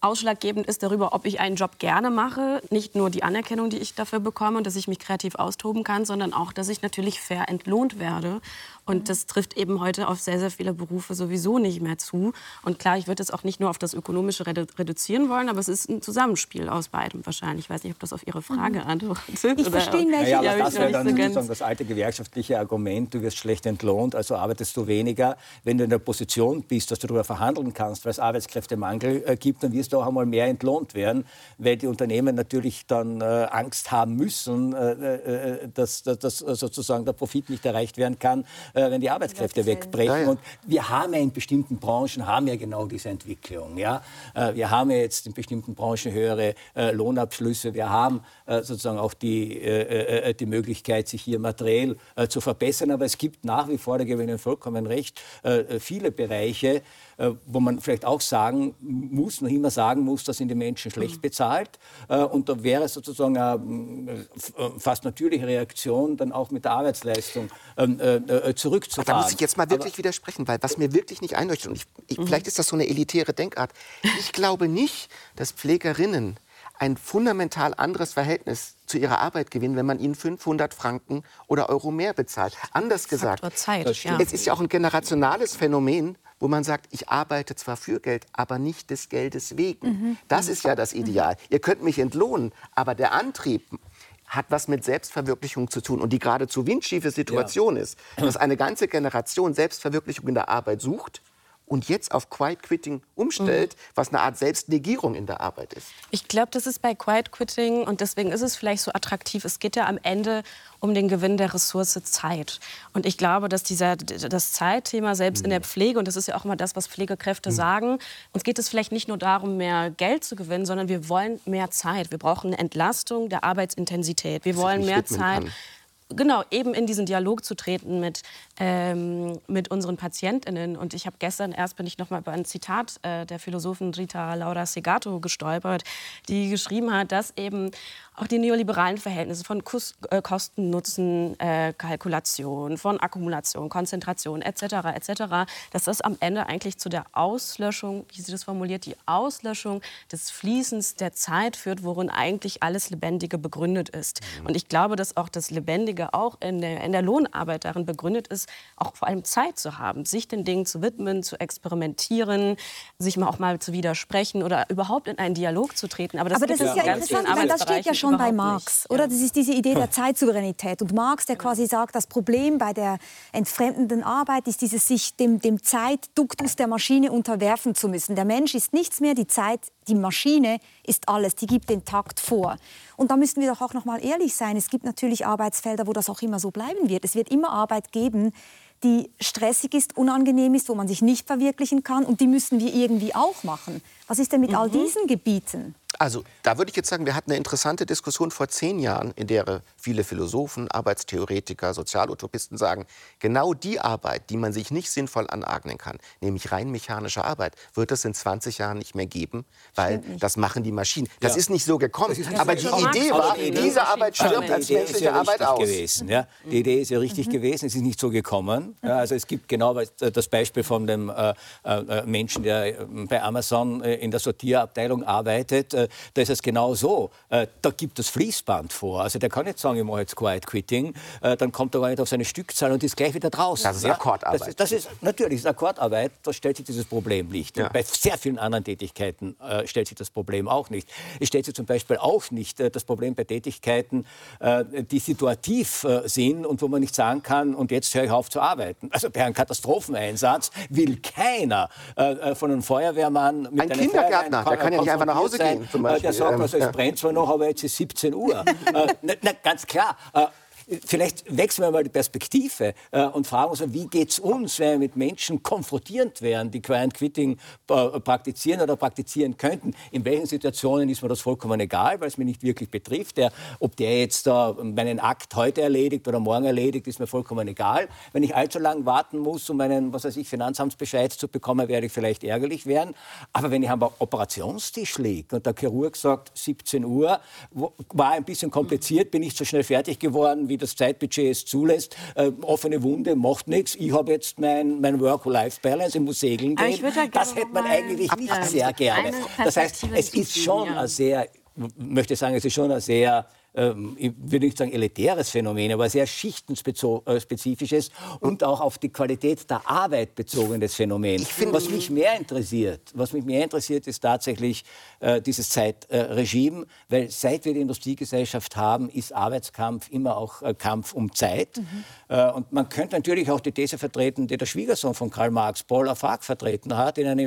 ausschlaggebend ist darüber, ob ich einen Job gerne mache. Nicht nur die Anerkennung, die ich dafür bekomme und dass ich mich kreativ austoben kann, sondern auch, dass ich natürlich fair entlohnt werde. Und das trifft eben heute auf sehr, sehr viele Berufe sowieso nicht mehr zu. Und klar, ich würde es auch nicht nur auf das Ökonomische redu reduzieren wollen, aber es ist ein Zusammenspiel aus beidem wahrscheinlich. Ich weiß nicht, ob das auf Ihre Frage mhm. antwortet. Ich verstehe welche. Ja, aber das wäre dann sozusagen das alte gewerkschaftliche Argument, du wirst schlecht entlohnt, also arbeitest du weniger. Wenn du in der Position bist, dass du darüber verhandeln kannst, weil es Arbeitskräftemangel äh, gibt, dann wirst du auch einmal mehr entlohnt werden, weil die Unternehmen natürlich dann äh, Angst haben müssen, äh, äh, dass, dass, sozusagen der Profit nicht erreicht werden kann, äh, wenn die Arbeitskräfte wegbrechen. Ja, ja. Und wir haben ja in bestimmten Branchen haben ja genau diese Entwicklung. Ja? Äh, wir haben ja jetzt in bestimmten Branchen höhere äh, Lohnabschlüsse. Wir haben sozusagen auch die, die Möglichkeit, sich hier materiell zu verbessern. Aber es gibt nach wie vor, da gebe ich Ihnen vollkommen recht, viele Bereiche, äh, wo man vielleicht auch sagen muss, noch immer sagen muss, da sind die Menschen schlecht mhm. bezahlt. Äh, und da wäre sozusagen eine äh, fast natürliche Reaktion, dann auch mit der Arbeitsleistung ähm, zurückzufahren. Da muss ich jetzt mal wirklich Aber widersprechen, weil was mir wirklich nicht einleuchtet, und ich, ich, mhm. vielleicht ist das so eine elitäre Denkart, ich glaube nicht, dass Pflegerinnen ein fundamental anderes Verhältnis zu ihrer Arbeit gewinnen, wenn man ihnen 500 Franken oder Euro mehr bezahlt. Anders gesagt, Zeit, ja. es ist ja auch ein generationales Phänomen, wo man sagt, ich arbeite zwar für Geld, aber nicht des Geldes wegen. Mhm. Das ist ja das Ideal. Ihr könnt mich entlohnen, aber der Antrieb hat was mit Selbstverwirklichung zu tun und die geradezu windschiefe Situation ja. ist, dass eine ganze Generation Selbstverwirklichung in der Arbeit sucht und jetzt auf Quiet Quitting umstellt, mhm. was eine Art Selbstnegierung in der Arbeit ist. Ich glaube, das ist bei Quiet Quitting und deswegen ist es vielleicht so attraktiv. Es geht ja am Ende um den Gewinn der Ressource Zeit. Und ich glaube, dass dieser, das Zeitthema selbst in der mhm. Pflege, und das ist ja auch immer das, was Pflegekräfte mhm. sagen, uns geht es vielleicht nicht nur darum, mehr Geld zu gewinnen, sondern wir wollen mehr Zeit. Wir brauchen eine Entlastung der Arbeitsintensität. Wir wollen mehr Zeit. Kann genau, eben in diesen Dialog zu treten mit, ähm, mit unseren PatientInnen. Und ich habe gestern erst bin ich noch mal über ein Zitat äh, der Philosophin Rita Laura Segato gestolpert, die geschrieben hat, dass eben auch die neoliberalen Verhältnisse von äh, Kosten-Nutzen-Kalkulation, von Akkumulation, Konzentration etc. etc., dass das am Ende eigentlich zu der Auslöschung, wie sie das formuliert, die Auslöschung des Fließens der Zeit führt, worin eigentlich alles Lebendige begründet ist. Mhm. Und ich glaube, dass auch das Lebendige auch in der, in der Lohnarbeit darin begründet ist, auch vor allem Zeit zu haben, sich den Dingen zu widmen, zu experimentieren, sich mal auch mal zu widersprechen oder überhaupt in einen Dialog zu treten. Aber das, Aber das ist ja interessant, weil das steht ja schon bei Marx, nicht. oder? Das ist diese Idee der Zeitsouveränität. Und Marx, der quasi sagt, das Problem bei der entfremdenden Arbeit ist dieses sich dem, dem Zeitduktus der Maschine unterwerfen zu müssen. Der Mensch ist nichts mehr, die Zeit, die Maschine ist alles, die gibt den Takt vor. Und da müssen wir doch auch noch mal ehrlich sein. Es gibt natürlich Arbeitsfelder, wo das auch immer so bleiben wird. Es wird immer Arbeit geben, die stressig ist, unangenehm ist, wo man sich nicht verwirklichen kann. Und die müssen wir irgendwie auch machen. Was ist denn mit mhm. all diesen Gebieten? Also da würde ich jetzt sagen, wir hatten eine interessante Diskussion vor zehn Jahren, in der viele Philosophen, Arbeitstheoretiker, Sozialutopisten sagen, genau die Arbeit, die man sich nicht sinnvoll aneignen kann, nämlich rein mechanische Arbeit, wird es in 20 Jahren nicht mehr geben, weil das machen die Maschinen. Das ja. ist nicht so gekommen, aber die Idee war, die diese Arbeit stirbt als menschliche ja Arbeit aus. Gewesen, ja? Die Idee ist ja richtig mhm. gewesen, es ist nicht so gekommen. Ja, also es gibt genau das Beispiel von dem äh, äh, Menschen, der äh, bei Amazon äh, in der Sortierabteilung arbeitet, äh, da ist es genau so. Äh, da gibt das Fließband vor. Also der kann nicht sagen, ich mache jetzt Quiet Quitting, äh, dann kommt er gar nicht auf seine Stückzahl und ist gleich wieder draußen. Das ist Akkordarbeit. Das, das ist natürlich das ist Akkordarbeit, da stellt sich dieses Problem nicht. Ja. bei sehr vielen anderen Tätigkeiten äh, stellt sich das Problem auch nicht. Es stellt sich zum Beispiel auch nicht äh, das Problem bei Tätigkeiten, äh, die situativ sind und wo man nicht sagen kann, und jetzt höre ich auf zu arbeiten. Also bei einem Katastropheneinsatz will keiner von einem Feuerwehrmann mit Ein Kindergärtner, der kann ja nicht einfach nach Hause gehen. Zum Beispiel. Der sagt, also es brennt zwar noch, aber jetzt ist 17 Uhr. äh, na, na, ganz klar. Vielleicht wechseln wir mal die Perspektive äh, und fragen uns, wie geht es uns, wenn wir mit Menschen konfrontierend wären, die Quiet Quitting äh, praktizieren oder praktizieren könnten. In welchen Situationen ist mir das vollkommen egal, weil es mich nicht wirklich betrifft. Der, ob der jetzt äh, meinen Akt heute erledigt oder morgen erledigt, ist mir vollkommen egal. Wenn ich allzu lange warten muss, um meinen was weiß ich, Finanzamtsbescheid zu bekommen, werde ich vielleicht ärgerlich werden. Aber wenn ich am Operationstisch liege und der Chirurg sagt 17 Uhr, war ein bisschen kompliziert, bin ich so schnell fertig geworden, wie das Zeitbudget es zulässt. Äh, offene Wunde macht nichts. Ich habe jetzt mein, mein Work-Life-Balance, ich muss segeln gehen. Da das hätte man eigentlich nicht sehr gerne. Das heißt, es ist schon ein sehr, möchte sagen, es ist schon ein sehr ich würde nicht sagen elitäres Phänomen, aber sehr schichtenspezifisches äh, und auch auf die Qualität der Arbeit bezogenes Phänomen. Was mich mehr interessiert, was mich mehr interessiert, ist tatsächlich äh, dieses Zeitregime, weil seit wir die Industriegesellschaft haben, ist Arbeitskampf immer auch äh, Kampf um Zeit. Mhm. Äh, und man könnte natürlich auch die These vertreten, die der Schwiegersohn von Karl Marx, Paul Afak, vertreten hat. In einer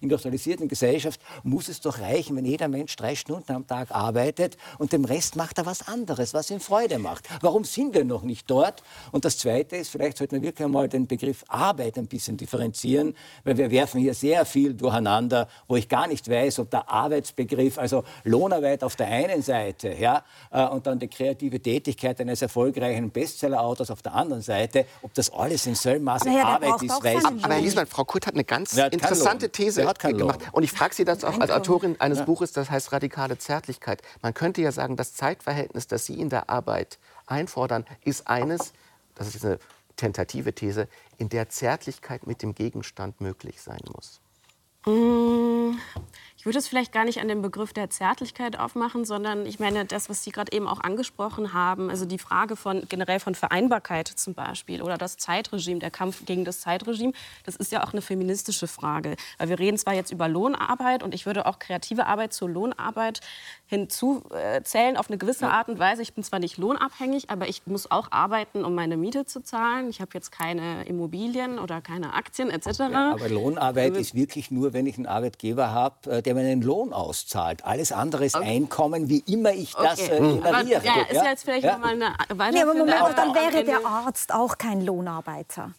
industrialisierten Gesellschaft muss es doch reichen, wenn jeder Mensch drei Stunden am Tag arbeitet und dem Rest macht er was anderes, was ihm Freude macht. Warum sind wir noch nicht dort? Und das Zweite ist, vielleicht sollten wir wirklich einmal den Begriff Arbeit ein bisschen differenzieren, weil wir werfen hier sehr viel durcheinander, wo ich gar nicht weiß, ob der Arbeitsbegriff, also Lohnarbeit auf der einen Seite ja, äh, und dann die kreative Tätigkeit eines erfolgreichen Bestseller-Autors auf der anderen Seite, ob das alles in selben Maße ja, Arbeit ist, weiß ich nicht. Aber Herr Liesmann, Frau Kurt hat eine ganz interessante These gemacht. Und ich frage Sie das auch als Autorin eines ja. Buches, das heißt Radikale Zärtlichkeit. Man könnte ja sagen, das Zeitverhältnis, das Sie in der Arbeit einfordern, ist eines, das ist eine tentative These, in der Zärtlichkeit mit dem Gegenstand möglich sein muss. Mmh. Ich würde es vielleicht gar nicht an den Begriff der Zärtlichkeit aufmachen, sondern ich meine, das, was Sie gerade eben auch angesprochen haben, also die Frage von generell von Vereinbarkeit zum Beispiel oder das Zeitregime, der Kampf gegen das Zeitregime, das ist ja auch eine feministische Frage. Weil wir reden zwar jetzt über Lohnarbeit und ich würde auch kreative Arbeit zur Lohnarbeit hinzuzählen auf eine gewisse Art und Weise. Ich bin zwar nicht lohnabhängig, aber ich muss auch arbeiten, um meine Miete zu zahlen. Ich habe jetzt keine Immobilien oder keine Aktien etc. Ja, aber Lohnarbeit ist wirklich nur, wenn ich einen Arbeitgeber habe, äh, der mir einen Lohn auszahlt. Alles andere ist okay. Einkommen, wie immer ich das okay. äh, generiere. Ja, ist ja jetzt vielleicht ja. mal eine Weiterführung. Ja, aber Moment, dann wäre der Arzt auch kein Lohnarbeiter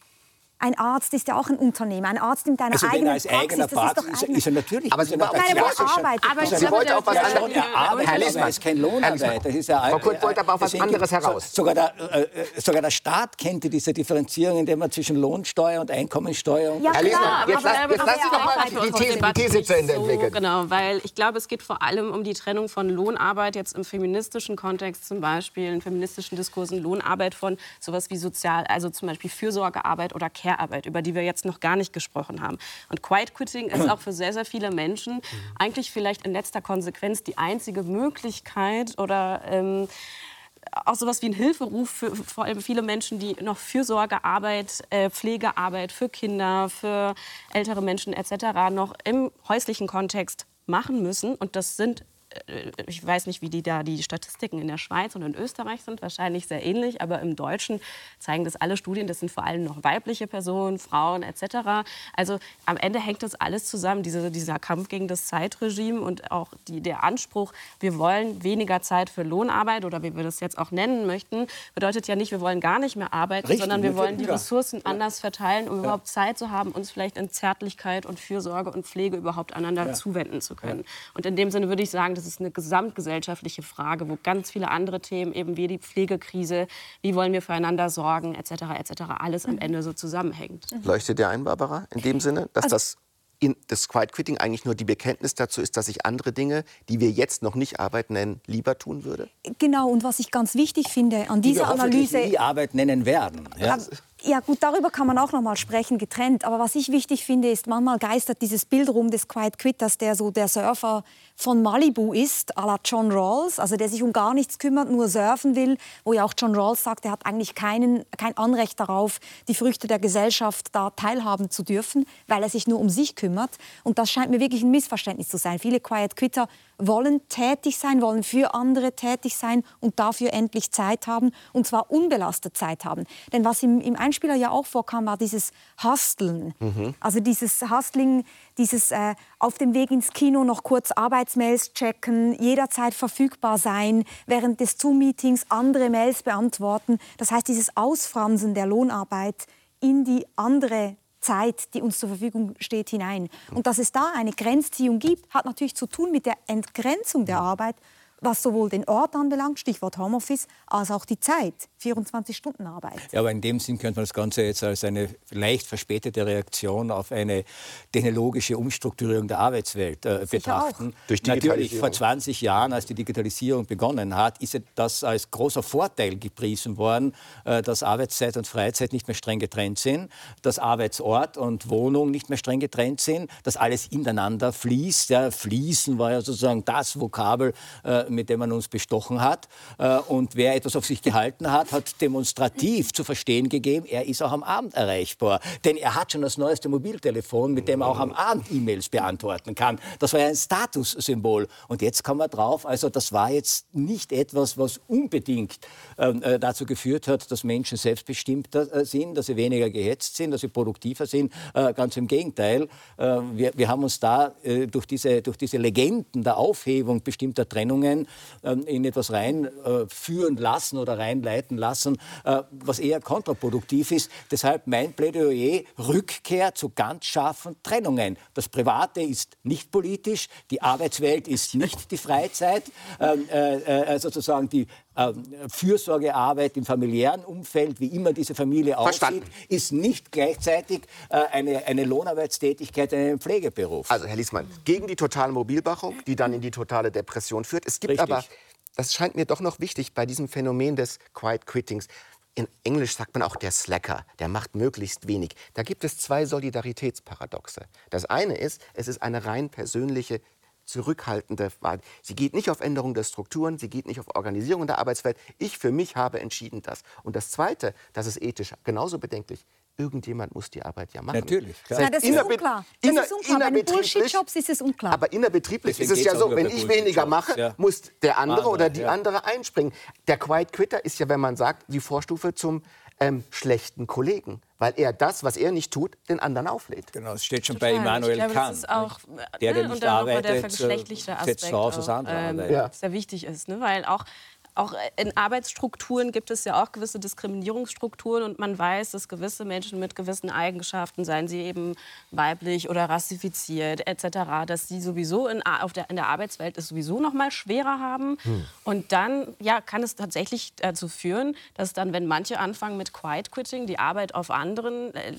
ein Arzt ist ja auch ein Unternehmer. Ein Arzt in deiner also eigenen als Praxis, eigener Arzt ist, ist, er natürlich. Aber Sie, aber Nein, arbeitet. Aber Sie wollte auf was anderes. Er arbeitet, Herr Lissmann, ist kein Lohnarbeiter. Ist ja, Frau Kurt wollte aber auf was anderes heraus. Sogar der, äh, sogar der Staat kennt diese Differenzierung, indem man zwischen Lohnsteuer und Einkommensteuer... Ja, Herr Lissmann, jetzt, lass, jetzt lassen Sie doch mal die These, die These zu Ende entwickeln. So, genau, weil ich glaube, es geht vor allem um die Trennung von Lohnarbeit, jetzt im feministischen Kontext zum Beispiel, in feministischen Diskursen, Lohnarbeit von sowas wie Sozial, also zum Beispiel Fürsorgearbeit oder Care-Arbeit, über die wir jetzt noch gar nicht gesprochen haben. Und Quiet Quitting ist auch für sehr, sehr viele Menschen eigentlich vielleicht in letzter Konsequenz die einzige Möglichkeit oder ähm, auch sowas wie ein Hilferuf für vor allem viele Menschen, die noch Fürsorgearbeit, äh, Pflegearbeit für Kinder, für ältere Menschen etc. noch im häuslichen Kontext machen müssen. Und das sind ich weiß nicht, wie die da die Statistiken in der Schweiz und in Österreich sind, wahrscheinlich sehr ähnlich, aber im Deutschen zeigen das alle Studien, das sind vor allem noch weibliche Personen, Frauen etc. Also am Ende hängt das alles zusammen, diese, dieser Kampf gegen das Zeitregime und auch die, der Anspruch, wir wollen weniger Zeit für Lohnarbeit oder wie wir das jetzt auch nennen möchten, bedeutet ja nicht, wir wollen gar nicht mehr arbeiten, Richtig, sondern wir wollen die Ressourcen ja. anders verteilen, um ja. überhaupt Zeit zu haben, uns vielleicht in Zärtlichkeit und Fürsorge und Pflege überhaupt einander ja. zuwenden zu können. Und in dem Sinne würde ich sagen, das ist eine gesamtgesellschaftliche Frage, wo ganz viele andere Themen, eben wie die Pflegekrise, wie wollen wir füreinander sorgen, etc., etc., alles am mhm. Ende so zusammenhängt. Mhm. Leuchtet dir ein, Barbara, in dem Sinne, dass also, das in, das Quiet Quitting eigentlich nur die Bekenntnis dazu ist, dass ich andere Dinge, die wir jetzt noch nicht Arbeit nennen, lieber tun würde? Genau, und was ich ganz wichtig finde an dieser die wir Analyse. nie Arbeit nennen werden. Ja? Ja gut, darüber kann man auch noch mal sprechen, getrennt. Aber was ich wichtig finde, ist, manchmal geistert dieses Bild rum des Quiet Quitters, der so der Surfer von Malibu ist, à la John Rawls, also der sich um gar nichts kümmert, nur surfen will, wo ja auch John Rawls sagt, er hat eigentlich keinen, kein Anrecht darauf, die Früchte der Gesellschaft da teilhaben zu dürfen, weil er sich nur um sich kümmert. Und das scheint mir wirklich ein Missverständnis zu sein. Viele Quiet Quitter wollen tätig sein, wollen für andere tätig sein und dafür endlich Zeit haben und zwar unbelastet Zeit haben. Denn was im, im Einspieler ja auch vorkam, war dieses Husteln. Mhm. Also dieses Hustling, dieses äh, auf dem Weg ins Kino noch kurz Arbeitsmails checken, jederzeit verfügbar sein, während des Zoom-Meetings andere Mails beantworten. Das heißt, dieses Ausfransen der Lohnarbeit in die andere Zeit, die uns zur Verfügung steht, hinein. Und dass es da eine Grenzziehung gibt, hat natürlich zu tun mit der Entgrenzung der Arbeit was sowohl den Ort anbelangt, Stichwort Homeoffice, als auch die Zeit, 24 Stunden Arbeit. Ja, aber in dem Sinn könnte man das Ganze jetzt als eine leicht verspätete Reaktion auf eine technologische Umstrukturierung der Arbeitswelt äh, betrachten. Durch Natürlich vor 20 Jahren, als die Digitalisierung begonnen hat, ist das als großer Vorteil gepriesen worden, äh, dass Arbeitszeit und Freizeit nicht mehr streng getrennt sind, dass Arbeitsort und Wohnung nicht mehr streng getrennt sind, dass alles ineinander fließt. Ja, fließen war ja sozusagen das Vokabel, äh, mit dem man uns bestochen hat. Äh, und wer etwas auf sich gehalten hat, hat demonstrativ zu verstehen gegeben, er ist auch am Abend erreichbar. Denn er hat schon das neueste Mobiltelefon, mit dem er auch am Abend E-Mails beantworten kann. Das war ja ein Statussymbol. Und jetzt kommen wir drauf, also das war jetzt nicht etwas, was unbedingt ähm, äh, dazu geführt hat, dass Menschen selbstbestimmter äh, sind, dass sie weniger gehetzt sind, dass sie produktiver sind. Äh, ganz im Gegenteil. Äh, wir, wir, haben uns da äh, durch, diese, durch diese Legenden der Aufhebung bestimmter Trennungen ähm, in etwas reinführen äh, lassen oder reinleiten lassen, äh, was eher kontraproduktiv ist. Deshalb mein Plädoyer, Rückkehr zu ganz scharfen Trennungen. Das Private ist nicht politisch, die Arbeitswelt ist nicht die Freizeit, ähm, äh, sozusagen die ähm, Fürsorgearbeit im familiären Umfeld, wie immer diese Familie aussieht, ist nicht gleichzeitig eine, eine Lohnarbeitstätigkeit in einem Pflegeberuf. Also Herr Liesmann, gegen die totale Mobilmachung, die dann in die totale Depression führt. Es gibt Richtig. aber, das scheint mir doch noch wichtig bei diesem Phänomen des Quiet Quittings. In Englisch sagt man auch der Slacker, der macht möglichst wenig. Da gibt es zwei Solidaritätsparadoxe. Das eine ist, es ist eine rein persönliche zurückhaltende Wahl. Sie geht nicht auf Änderung der Strukturen, sie geht nicht auf Organisierung der Arbeitswelt. Ich für mich habe entschieden das. Und das Zweite, das ist ethisch genauso bedenklich, irgendjemand muss die Arbeit ja machen. Natürlich. Klar. Ja, das, ist unklar. das ist unklar. Bei den Bullshit-Jobs ist es unklar. Aber innerbetrieblich Deswegen ist es ja so, wenn ich weniger mache, ja. muss der andere, oder die ja. andere einspringen. Der Quiet Quitter ist ja, wenn man sagt, die Vorstufe zum ähm, schlechten Kollegen, weil er das, was er nicht tut, den anderen auflädt. Genau, es steht schon Total. bei Immanuel Kant. Auch, der, der nicht arbeitet, der Aspekt setzt voraus, dass andere ähm, ja. sehr wichtig ist, ne? weil auch auch in Arbeitsstrukturen gibt es ja auch gewisse Diskriminierungsstrukturen und man weiß, dass gewisse Menschen mit gewissen Eigenschaften, seien sie eben weiblich oder rassifiziert etc., dass sie sowieso in, auf der, in der Arbeitswelt es sowieso noch mal schwerer haben. Hm. Und dann ja, kann es tatsächlich dazu führen, dass dann, wenn manche anfangen mit Quiet Quitting, die Arbeit auf anderen, äh,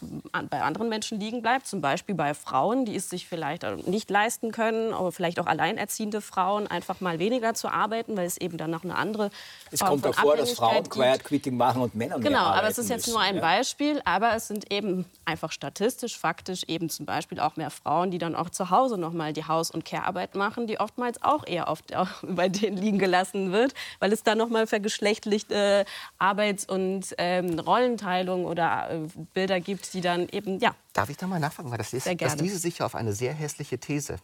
bei anderen Menschen liegen bleibt, zum Beispiel bei Frauen, die es sich vielleicht nicht leisten können, aber vielleicht auch alleinerziehende Frauen, einfach mal weniger zu arbeiten, weil es eben dann noch eine andere andere Es kommt auch vor, dass Frauen Quiet Quitting machen und Männer Genau, aber es ist jetzt müssen, nur ein ja? Beispiel. Aber es sind eben einfach statistisch, faktisch eben zum Beispiel auch mehr Frauen, die dann auch zu Hause noch mal die Haus- und Care-Arbeit machen, die oftmals auch eher oft bei denen liegen gelassen wird, weil es da noch mal vergeschlechtlichte Arbeits- und ähm, Rollenteilung oder äh, Bilder gibt, die dann eben, ja. Darf ich da mal nachfragen, weil das ist, dass diese sicher auf eine sehr hässliche These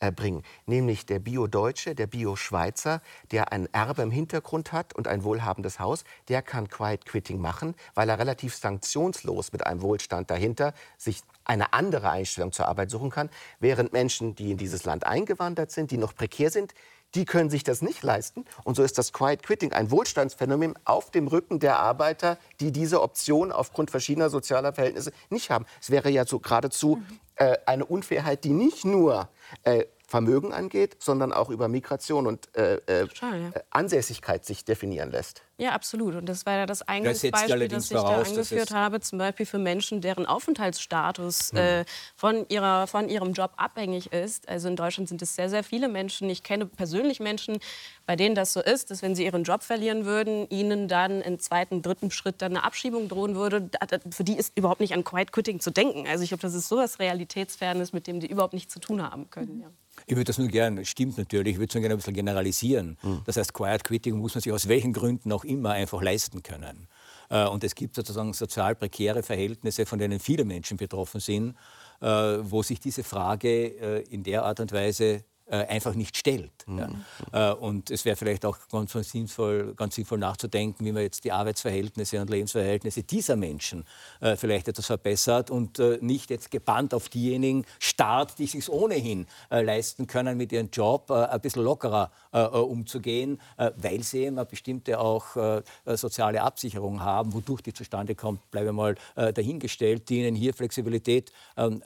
erbringen, nämlich der Bio-Deutsche, der Bio-Schweizer, der ein Erbe im Hintergrund hat und ein wohlhabendes Haus, der kann Quiet Quitting machen, weil er relativ sanktionslos mit einem Wohlstand dahinter sich eine andere Einstellung zur Arbeit suchen kann, während Menschen, die in dieses Land eingewandert sind, die noch prekär sind, die können sich das nicht leisten. Und so ist das Quiet Quitting ein Wohlstandsphänomen auf dem Rücken der Arbeiter, die diese Option aufgrund verschiedener sozialer Verhältnisse nicht haben. Es wäre ja so geradezu äh, eine Unfairheit, die nicht nur äh, Vermögen angeht, sondern auch über Migration und äh, äh Total, ja. Äh, Ansässigkeit sich definieren lässt. Ja, absolut. Und das war ja das Eingangsbeispiel, das ich voraus, da angeführt habe, zum Beispiel für Menschen, deren Aufenthaltsstatus mhm. äh, von, ihrer, von ihrem Job abhängig ist. Also in Deutschland sind es sehr, sehr viele Menschen. Ich kenne persönlich Menschen, bei denen das so ist, dass wenn sie ihren Job verlieren würden, ihnen dann im zweiten, dritten Schritt dann eine Abschiebung drohen würde. Für die ist überhaupt nicht an Quiet Quitting zu denken. Also ich glaube, das ist so was Realitätsfernes, mit dem die überhaupt nichts zu tun haben können. Ja. Ich würde das nur gerne, stimmt natürlich, ich würde es nur gerne ein bisschen generalisieren. Mhm. Das heißt, Quiet Quitting muss man sich aus welchen Gründen auch immer einfach leisten können. Äh, und es gibt sozusagen sozial prekäre Verhältnisse, von denen viele Menschen betroffen sind, äh, wo sich diese Frage äh, in der Art und Weise einfach nicht stellt. Mhm. Ja. Äh, und es wäre vielleicht auch ganz sinnvoll, ganz sinnvoll nachzudenken, wie man jetzt die Arbeitsverhältnisse und Lebensverhältnisse dieser Menschen äh, vielleicht etwas verbessert und nicht jetzt gebannt auf diejenigen starrt, die sich ohnehin leisten können, mit ihrem Job ein bisschen lockerer umzugehen, weil sie eben eine bestimmte auch soziale Absicherung haben, wodurch die zustande kommt, bleibe mal dahingestellt, die ihnen hier Flexibilität ähm,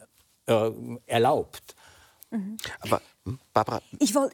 erlaubt. Mhm. Aber Barbara. Ich wollt,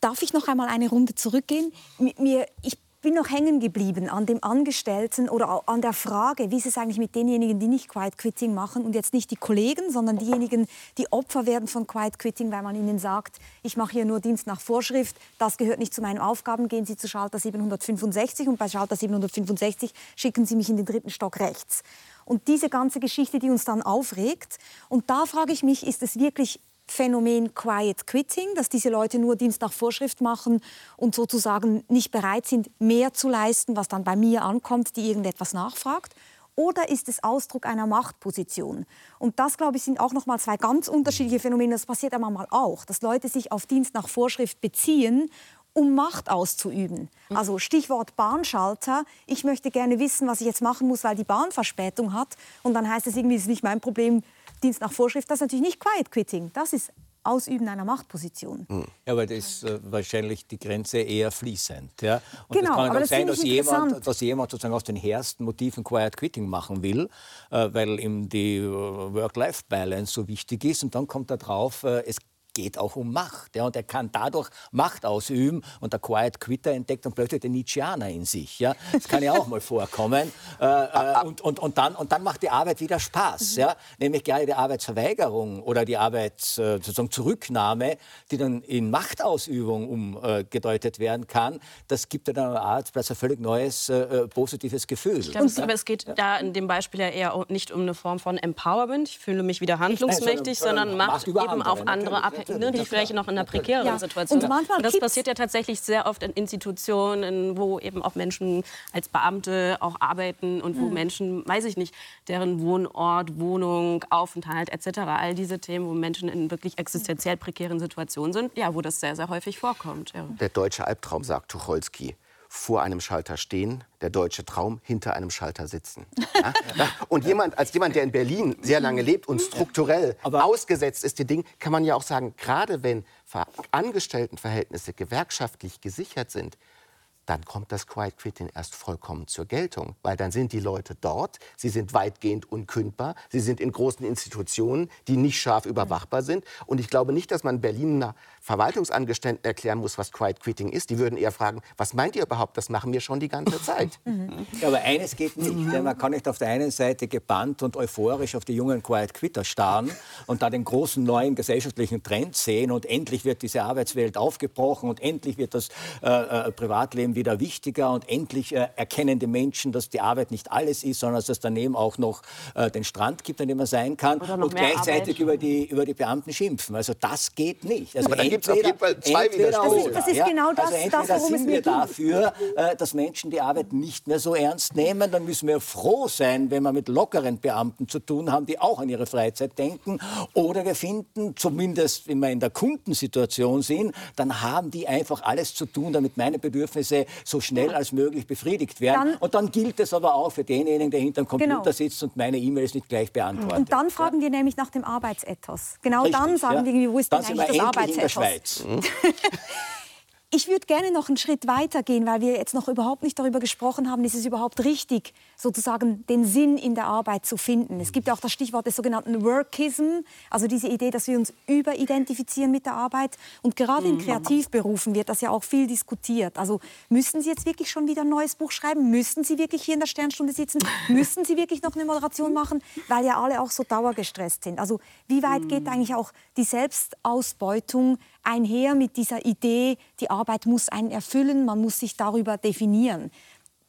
darf ich noch einmal eine Runde zurückgehen? Mir, ich bin noch hängen geblieben an dem Angestellten oder an der Frage, wie ist es eigentlich mit denjenigen, die nicht Quiet Quitting machen und jetzt nicht die Kollegen, sondern diejenigen, die Opfer werden von Quiet Quitting, weil man ihnen sagt, ich mache hier nur Dienst nach Vorschrift, das gehört nicht zu meinen Aufgaben, gehen Sie zu Schalter 765 und bei Schalter 765 schicken Sie mich in den dritten Stock rechts. Und diese ganze Geschichte, die uns dann aufregt. Und da frage ich mich, ist es wirklich Phänomen Quiet Quitting, dass diese Leute nur Dienst nach Vorschrift machen und sozusagen nicht bereit sind, mehr zu leisten, was dann bei mir ankommt, die irgendetwas nachfragt? Oder ist es Ausdruck einer Machtposition? Und das, glaube ich, sind auch noch mal zwei ganz unterschiedliche Phänomene. Das passiert aber mal auch, dass Leute sich auf Dienst nach Vorschrift beziehen um Macht auszuüben. Also Stichwort Bahnschalter. Ich möchte gerne wissen, was ich jetzt machen muss, weil die Bahn Verspätung hat. Und dann heißt es irgendwie, es ist nicht mein Problem, Dienst nach Vorschrift, das ist natürlich nicht Quiet Quitting. Das ist Ausüben einer Machtposition. Hm. Ja, aber das ist äh, wahrscheinlich die Grenze eher fließend. Ja? Und genau, das kann aber das sein, dass jemand, dass jemand sozusagen aus den hersten Motiven Quiet Quitting machen will, äh, weil ihm die äh, Work-Life-Balance so wichtig ist. Und dann kommt er drauf, äh, es geht auch um Macht. Ja, und er kann dadurch Macht ausüben. Und der Quiet Quitter entdeckt dann plötzlich den Nietzscheaner in sich. Ja? Das kann ja auch mal vorkommen. Äh, äh, und, und, und, dann, und dann macht die Arbeit wieder Spaß. Mhm. Ja? Nämlich gerade die Arbeitsverweigerung oder die Arbeitszurücknahme, äh, die dann in Machtausübung umgedeutet werden kann. Das gibt dann am Arbeitsplatz ein völlig neues, äh, positives Gefühl. Ich glaube, aber es geht ja. da in dem Beispiel ja eher nicht um eine Form von Empowerment. Ich fühle mich wieder handlungsmächtig, Nein, sondern, sondern Macht, Macht eben auf andere abhängig ne, die vielleicht noch in einer prekären ja. Situation sind. Und, und das passiert ja tatsächlich sehr oft in Institutionen, wo eben auch Menschen als Beamte auch arbeiten und wo mhm. Menschen, weiß ich nicht, deren Wohnort, Wohnung, Aufenthalt etc., all diese Themen, wo Menschen in wirklich existenziell prekären Situationen sind, ja, wo das sehr, sehr häufig vorkommt. Ja. Der deutsche Albtraum, sagt Tucholsky vor einem Schalter stehen, der deutsche Traum hinter einem Schalter sitzen. Ja? Und jemand, als jemand, der in Berlin sehr lange lebt und strukturell Aber ausgesetzt ist, die Ding, kann man ja auch sagen, gerade wenn Angestelltenverhältnisse gewerkschaftlich gesichert sind, dann kommt das Quiet Quitting erst vollkommen zur Geltung. Weil dann sind die Leute dort, sie sind weitgehend unkündbar, sie sind in großen Institutionen, die nicht scharf überwachbar sind. Und ich glaube nicht, dass man Berliner Verwaltungsangestellten erklären muss, was Quiet Quitting ist. Die würden eher fragen, was meint ihr überhaupt? Das machen wir schon die ganze Zeit. Ja, aber eines geht nicht. Denn man kann nicht auf der einen Seite gebannt und euphorisch auf die jungen Quiet Quitter starren und da den großen neuen gesellschaftlichen Trend sehen und endlich wird diese Arbeitswelt aufgebrochen und endlich wird das äh, äh, Privatleben wieder wichtiger und endlich äh, erkennen die Menschen, dass die Arbeit nicht alles ist, sondern dass es daneben auch noch äh, den Strand gibt, an dem man sein kann und gleichzeitig über die, über die Beamten schimpfen. Also das geht nicht. Also gibt es auf jeden Fall zwei Widersprüche. Das ist, genau das, also das worum sind es wir dafür, äh, dass Menschen die Arbeit nicht mehr so ernst nehmen. Dann müssen wir froh sein, wenn wir mit lockeren Beamten zu tun haben, die auch an ihre Freizeit denken. Oder wir finden, zumindest wenn wir in der Kundensituation sind, dann haben die einfach alles zu tun, damit meine Bedürfnisse so schnell als möglich befriedigt werden. Dann, und dann gilt es aber auch für denjenigen, der hinter dem Computer genau. sitzt und meine E-Mails nicht gleich beantwortet. Und dann fragen ja. wir nämlich nach dem Arbeitsethos. Genau Richtig, dann sagen ja. wir, wo ist denn eigentlich das Arbeitsethos? Schweiz. Ich würde gerne noch einen Schritt weiter gehen, weil wir jetzt noch überhaupt nicht darüber gesprochen haben, ist es überhaupt richtig, sozusagen den Sinn in der Arbeit zu finden. Es gibt ja auch das Stichwort des sogenannten Workism, also diese Idee, dass wir uns überidentifizieren mit der Arbeit. Und gerade in mhm. Kreativberufen wird das ja auch viel diskutiert. Also müssen Sie jetzt wirklich schon wieder ein neues Buch schreiben? Müssen Sie wirklich hier in der Sternstunde sitzen? müssen Sie wirklich noch eine Moderation machen? Weil ja alle auch so dauergestresst sind. Also wie weit geht mhm. eigentlich auch die Selbstausbeutung einher mit dieser Idee, die Arbeit muss einen erfüllen, man muss sich darüber definieren.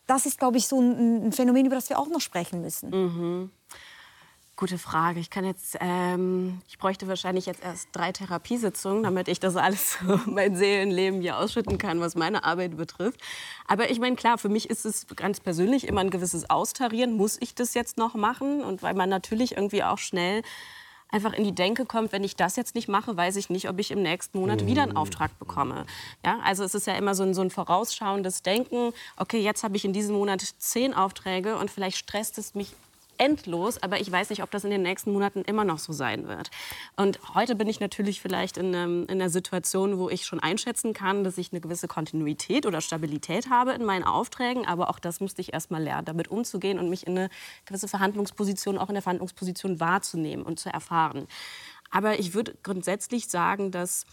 Das ist, glaube ich, so ein, Phänomen, über das wir auch noch sprechen müssen. Mhm. Gute Frage. Ich kann jetzt, ähm, ich bräuchte wahrscheinlich jetzt erst drei Therapiesitzungen, damit ich das alles, mein Seelenleben hier ausschütten kann, was meine Arbeit betrifft. Aber ich meine, klar, für mich ist es ganz persönlich immer ein gewisses Austarieren. Muss ich das jetzt noch machen? Und weil man natürlich irgendwie auch schnell einfach in die Denke kommt, wenn ich das jetzt nicht mache, weiß ich nicht, ob ich im nächsten Monat wieder einen mhm. Auftrag bekomme. Ja, also es ist ja immer so ein, so ein vorausschauendes Denken, okay, jetzt habe ich in diesem Monat zehn Aufträge und vielleicht stresst es mich endlos, aber ich weiß nicht, ob das in den nächsten Monaten immer noch so sein wird. Und heute bin ich natürlich vielleicht in, einem, in einer Situation, wo ich schon einschätzen kann, dass ich eine gewisse Kontinuität oder Stabilität habe in meinen Aufträgen, aber auch das musste ich erst mal lernen, damit umzugehen und mich in eine gewisse Verhandlungsposition, auch in der Verhandlungsposition wahrzunehmen und zu erfahren. Aber ich würde grundsätzlich sagen, dass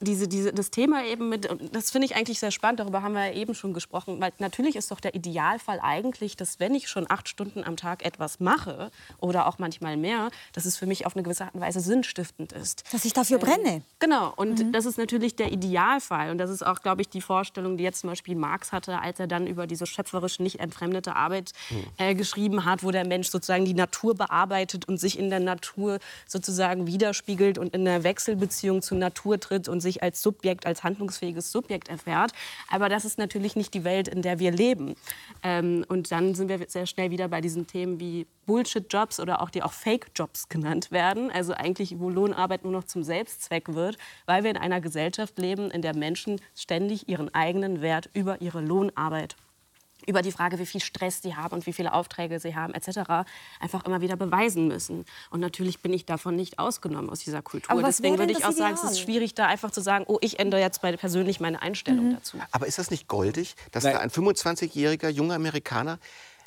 diese, diese, das Thema eben mit, das finde ich eigentlich sehr spannend, darüber haben wir ja eben schon gesprochen, weil natürlich ist doch der Idealfall eigentlich, dass wenn ich schon acht Stunden am Tag etwas mache oder auch manchmal mehr, dass es für mich auf eine gewisse Art und Weise sinnstiftend ist. Dass ich dafür ähm, brenne. Genau, und mhm. das ist natürlich der Idealfall und das ist auch, glaube ich, die Vorstellung, die jetzt zum Beispiel Marx hatte, als er dann über diese schöpferisch nicht entfremdete Arbeit mhm. äh, geschrieben hat, wo der Mensch sozusagen die Natur bearbeitet und sich in der Natur sozusagen widerspiegelt und in der Wechselbeziehung zur Natur tritt und sich als Subjekt, als handlungsfähiges Subjekt erfährt. Aber das ist natürlich nicht die Welt, in der wir leben. Ähm, und dann sind wir sehr schnell wieder bei diesen Themen wie Bullshit-Jobs oder auch die auch Fake-Jobs genannt werden. Also eigentlich, wo Lohnarbeit nur noch zum Selbstzweck wird, weil wir in einer Gesellschaft leben, in der Menschen ständig ihren eigenen Wert über ihre Lohnarbeit über die Frage, wie viel Stress sie haben und wie viele Aufträge sie haben etc. einfach immer wieder beweisen müssen. Und natürlich bin ich davon nicht ausgenommen aus dieser Kultur. Deswegen würde ich auch Ideal? sagen, es ist schwierig, da einfach zu sagen, oh, ich ändere jetzt persönlich meine Einstellung mhm. dazu. Aber ist das nicht goldig, dass Nein. da ein 25-jähriger junger Amerikaner,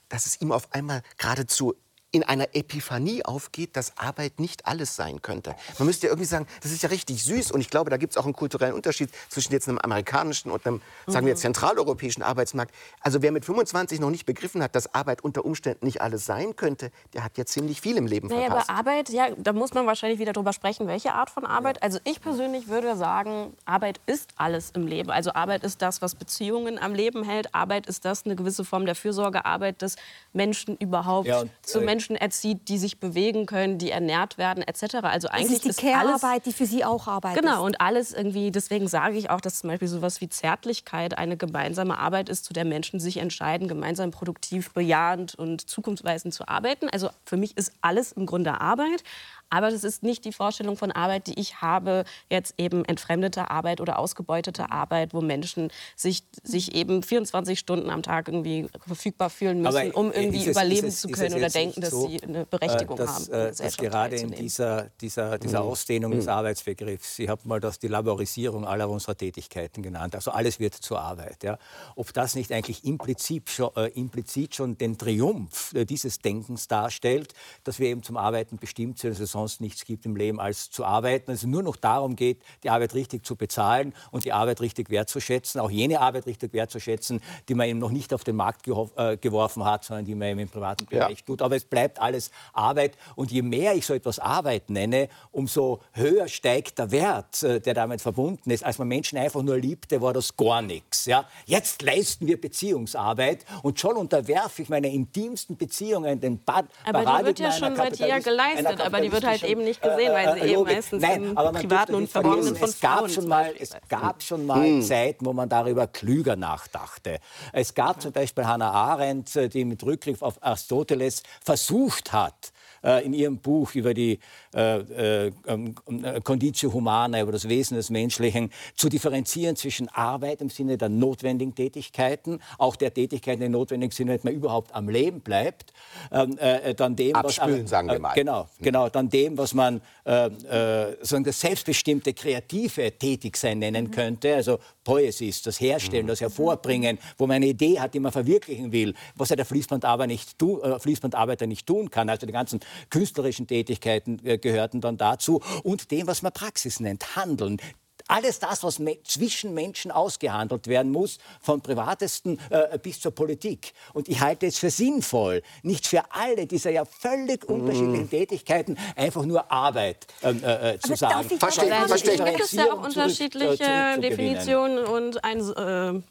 dass es ihm auf einmal geradezu in einer Epiphanie aufgeht, dass Arbeit nicht alles sein könnte. Man müsste ja irgendwie sagen, das ist ja richtig süß und ich glaube, da gibt es auch einen kulturellen Unterschied zwischen jetzt einem amerikanischen und einem, sagen wir, mhm. zentraleuropäischen Arbeitsmarkt. Also wer mit 25 noch nicht begriffen hat, dass Arbeit unter Umständen nicht alles sein könnte, der hat ja ziemlich viel im Leben naja, verpasst. Aber Arbeit, ja, da muss man wahrscheinlich wieder drüber sprechen, welche Art von Arbeit. Ja. Also ich persönlich würde sagen, Arbeit ist alles im Leben. Also Arbeit ist das, was Beziehungen am Leben hält. Arbeit ist das, eine gewisse Form der Fürsorgearbeit, dass Menschen überhaupt ja, und, zu äh, Menschen Menschen erzieht, die sich bewegen können, die ernährt werden, etc. Also eigentlich das ist die Care-Arbeit, die für Sie auch arbeitet. Genau, und alles irgendwie, deswegen sage ich auch, dass zum Beispiel sowas wie Zärtlichkeit eine gemeinsame Arbeit ist, zu der Menschen sich entscheiden, gemeinsam produktiv, bejahend und zukunftsweisend zu arbeiten. Also für mich ist alles im Grunde Arbeit. Aber das ist nicht die Vorstellung von Arbeit, die ich habe, jetzt eben entfremdete Arbeit oder ausgebeutete Arbeit, wo Menschen sich, sich eben 24 Stunden am Tag irgendwie verfügbar fühlen müssen, Aber um irgendwie es, überleben es, zu können oder denken, dass so, sie eine Berechtigung dass, haben. Äh, dass gerade in dieser, dieser, dieser mhm. Ausdehnung des mhm. Arbeitsbegriffs, Sie haben mal das die Laborisierung aller unserer Tätigkeiten genannt, also alles wird zur Arbeit. Ja. Ob das nicht eigentlich implizit schon, äh, implizit schon den Triumph äh, dieses Denkens darstellt, dass wir eben zum Arbeiten bestimmt sind, also sonst nichts gibt im Leben als zu arbeiten. Also nur noch darum geht, die Arbeit richtig zu bezahlen und die Arbeit richtig wertzuschätzen, auch jene Arbeit richtig wertzuschätzen, die man eben noch nicht auf den Markt äh, geworfen hat, sondern die man eben im privaten Bereich ja. tut. Aber es bleibt alles Arbeit und je mehr ich so etwas Arbeit nenne, umso höher steigt der Wert, äh, der damit verbunden ist. Als man Menschen einfach nur liebte, war das gar nichts. Ja? Jetzt leisten wir Beziehungsarbeit und schon unterwerfe ich meine intimsten Beziehungen den Bad Aber die wird ja schon seit Jahren geleistet, aber die wird halt eben nicht gesehen, weil sie äh, äh, eben meistens Nein, im privaten und verborgenen von es gab schon mal, Es gab schon mal hm. Zeiten, wo man darüber klüger nachdachte. Es gab zum Beispiel Hannah Arendt, äh, die mit Rückgriff auf Aristoteles versucht hat, äh, in ihrem Buch über die äh, äh, ähm, äh, Conditio Humana, über das Wesen des Menschlichen, zu differenzieren zwischen Arbeit im Sinne der notwendigen Tätigkeiten, auch der Tätigkeiten im notwendigen Sinne, dass man überhaupt am Leben bleibt, ähm, äh, dann dem, Abspülen, was, sagen wir mal. Genau, genau, dann dem, was man sagen, das selbstbestimmte kreative Tätigsein nennen mhm. könnte, also Poesie ist das Herstellen, mhm. das Hervorbringen, wo man eine Idee hat, die man verwirklichen will, was ja der Fließbandarbeiter nicht, tu, äh, Fließbandarbeiter nicht tun kann. Also die ganzen künstlerischen Tätigkeiten äh, gehörten dann dazu und dem, was man Praxis nennt, Handeln, alles das, was me zwischen Menschen ausgehandelt werden muss, vom Privatesten äh, bis zur Politik. Und ich halte es für sinnvoll, nicht für alle dieser ja völlig mm. unterschiedlichen Tätigkeiten einfach nur Arbeit ähm, äh, äh, zu sagen. Verstehe, verstehe. Es gibt ja auch unterschiedliche äh, Definitionen und ein äh,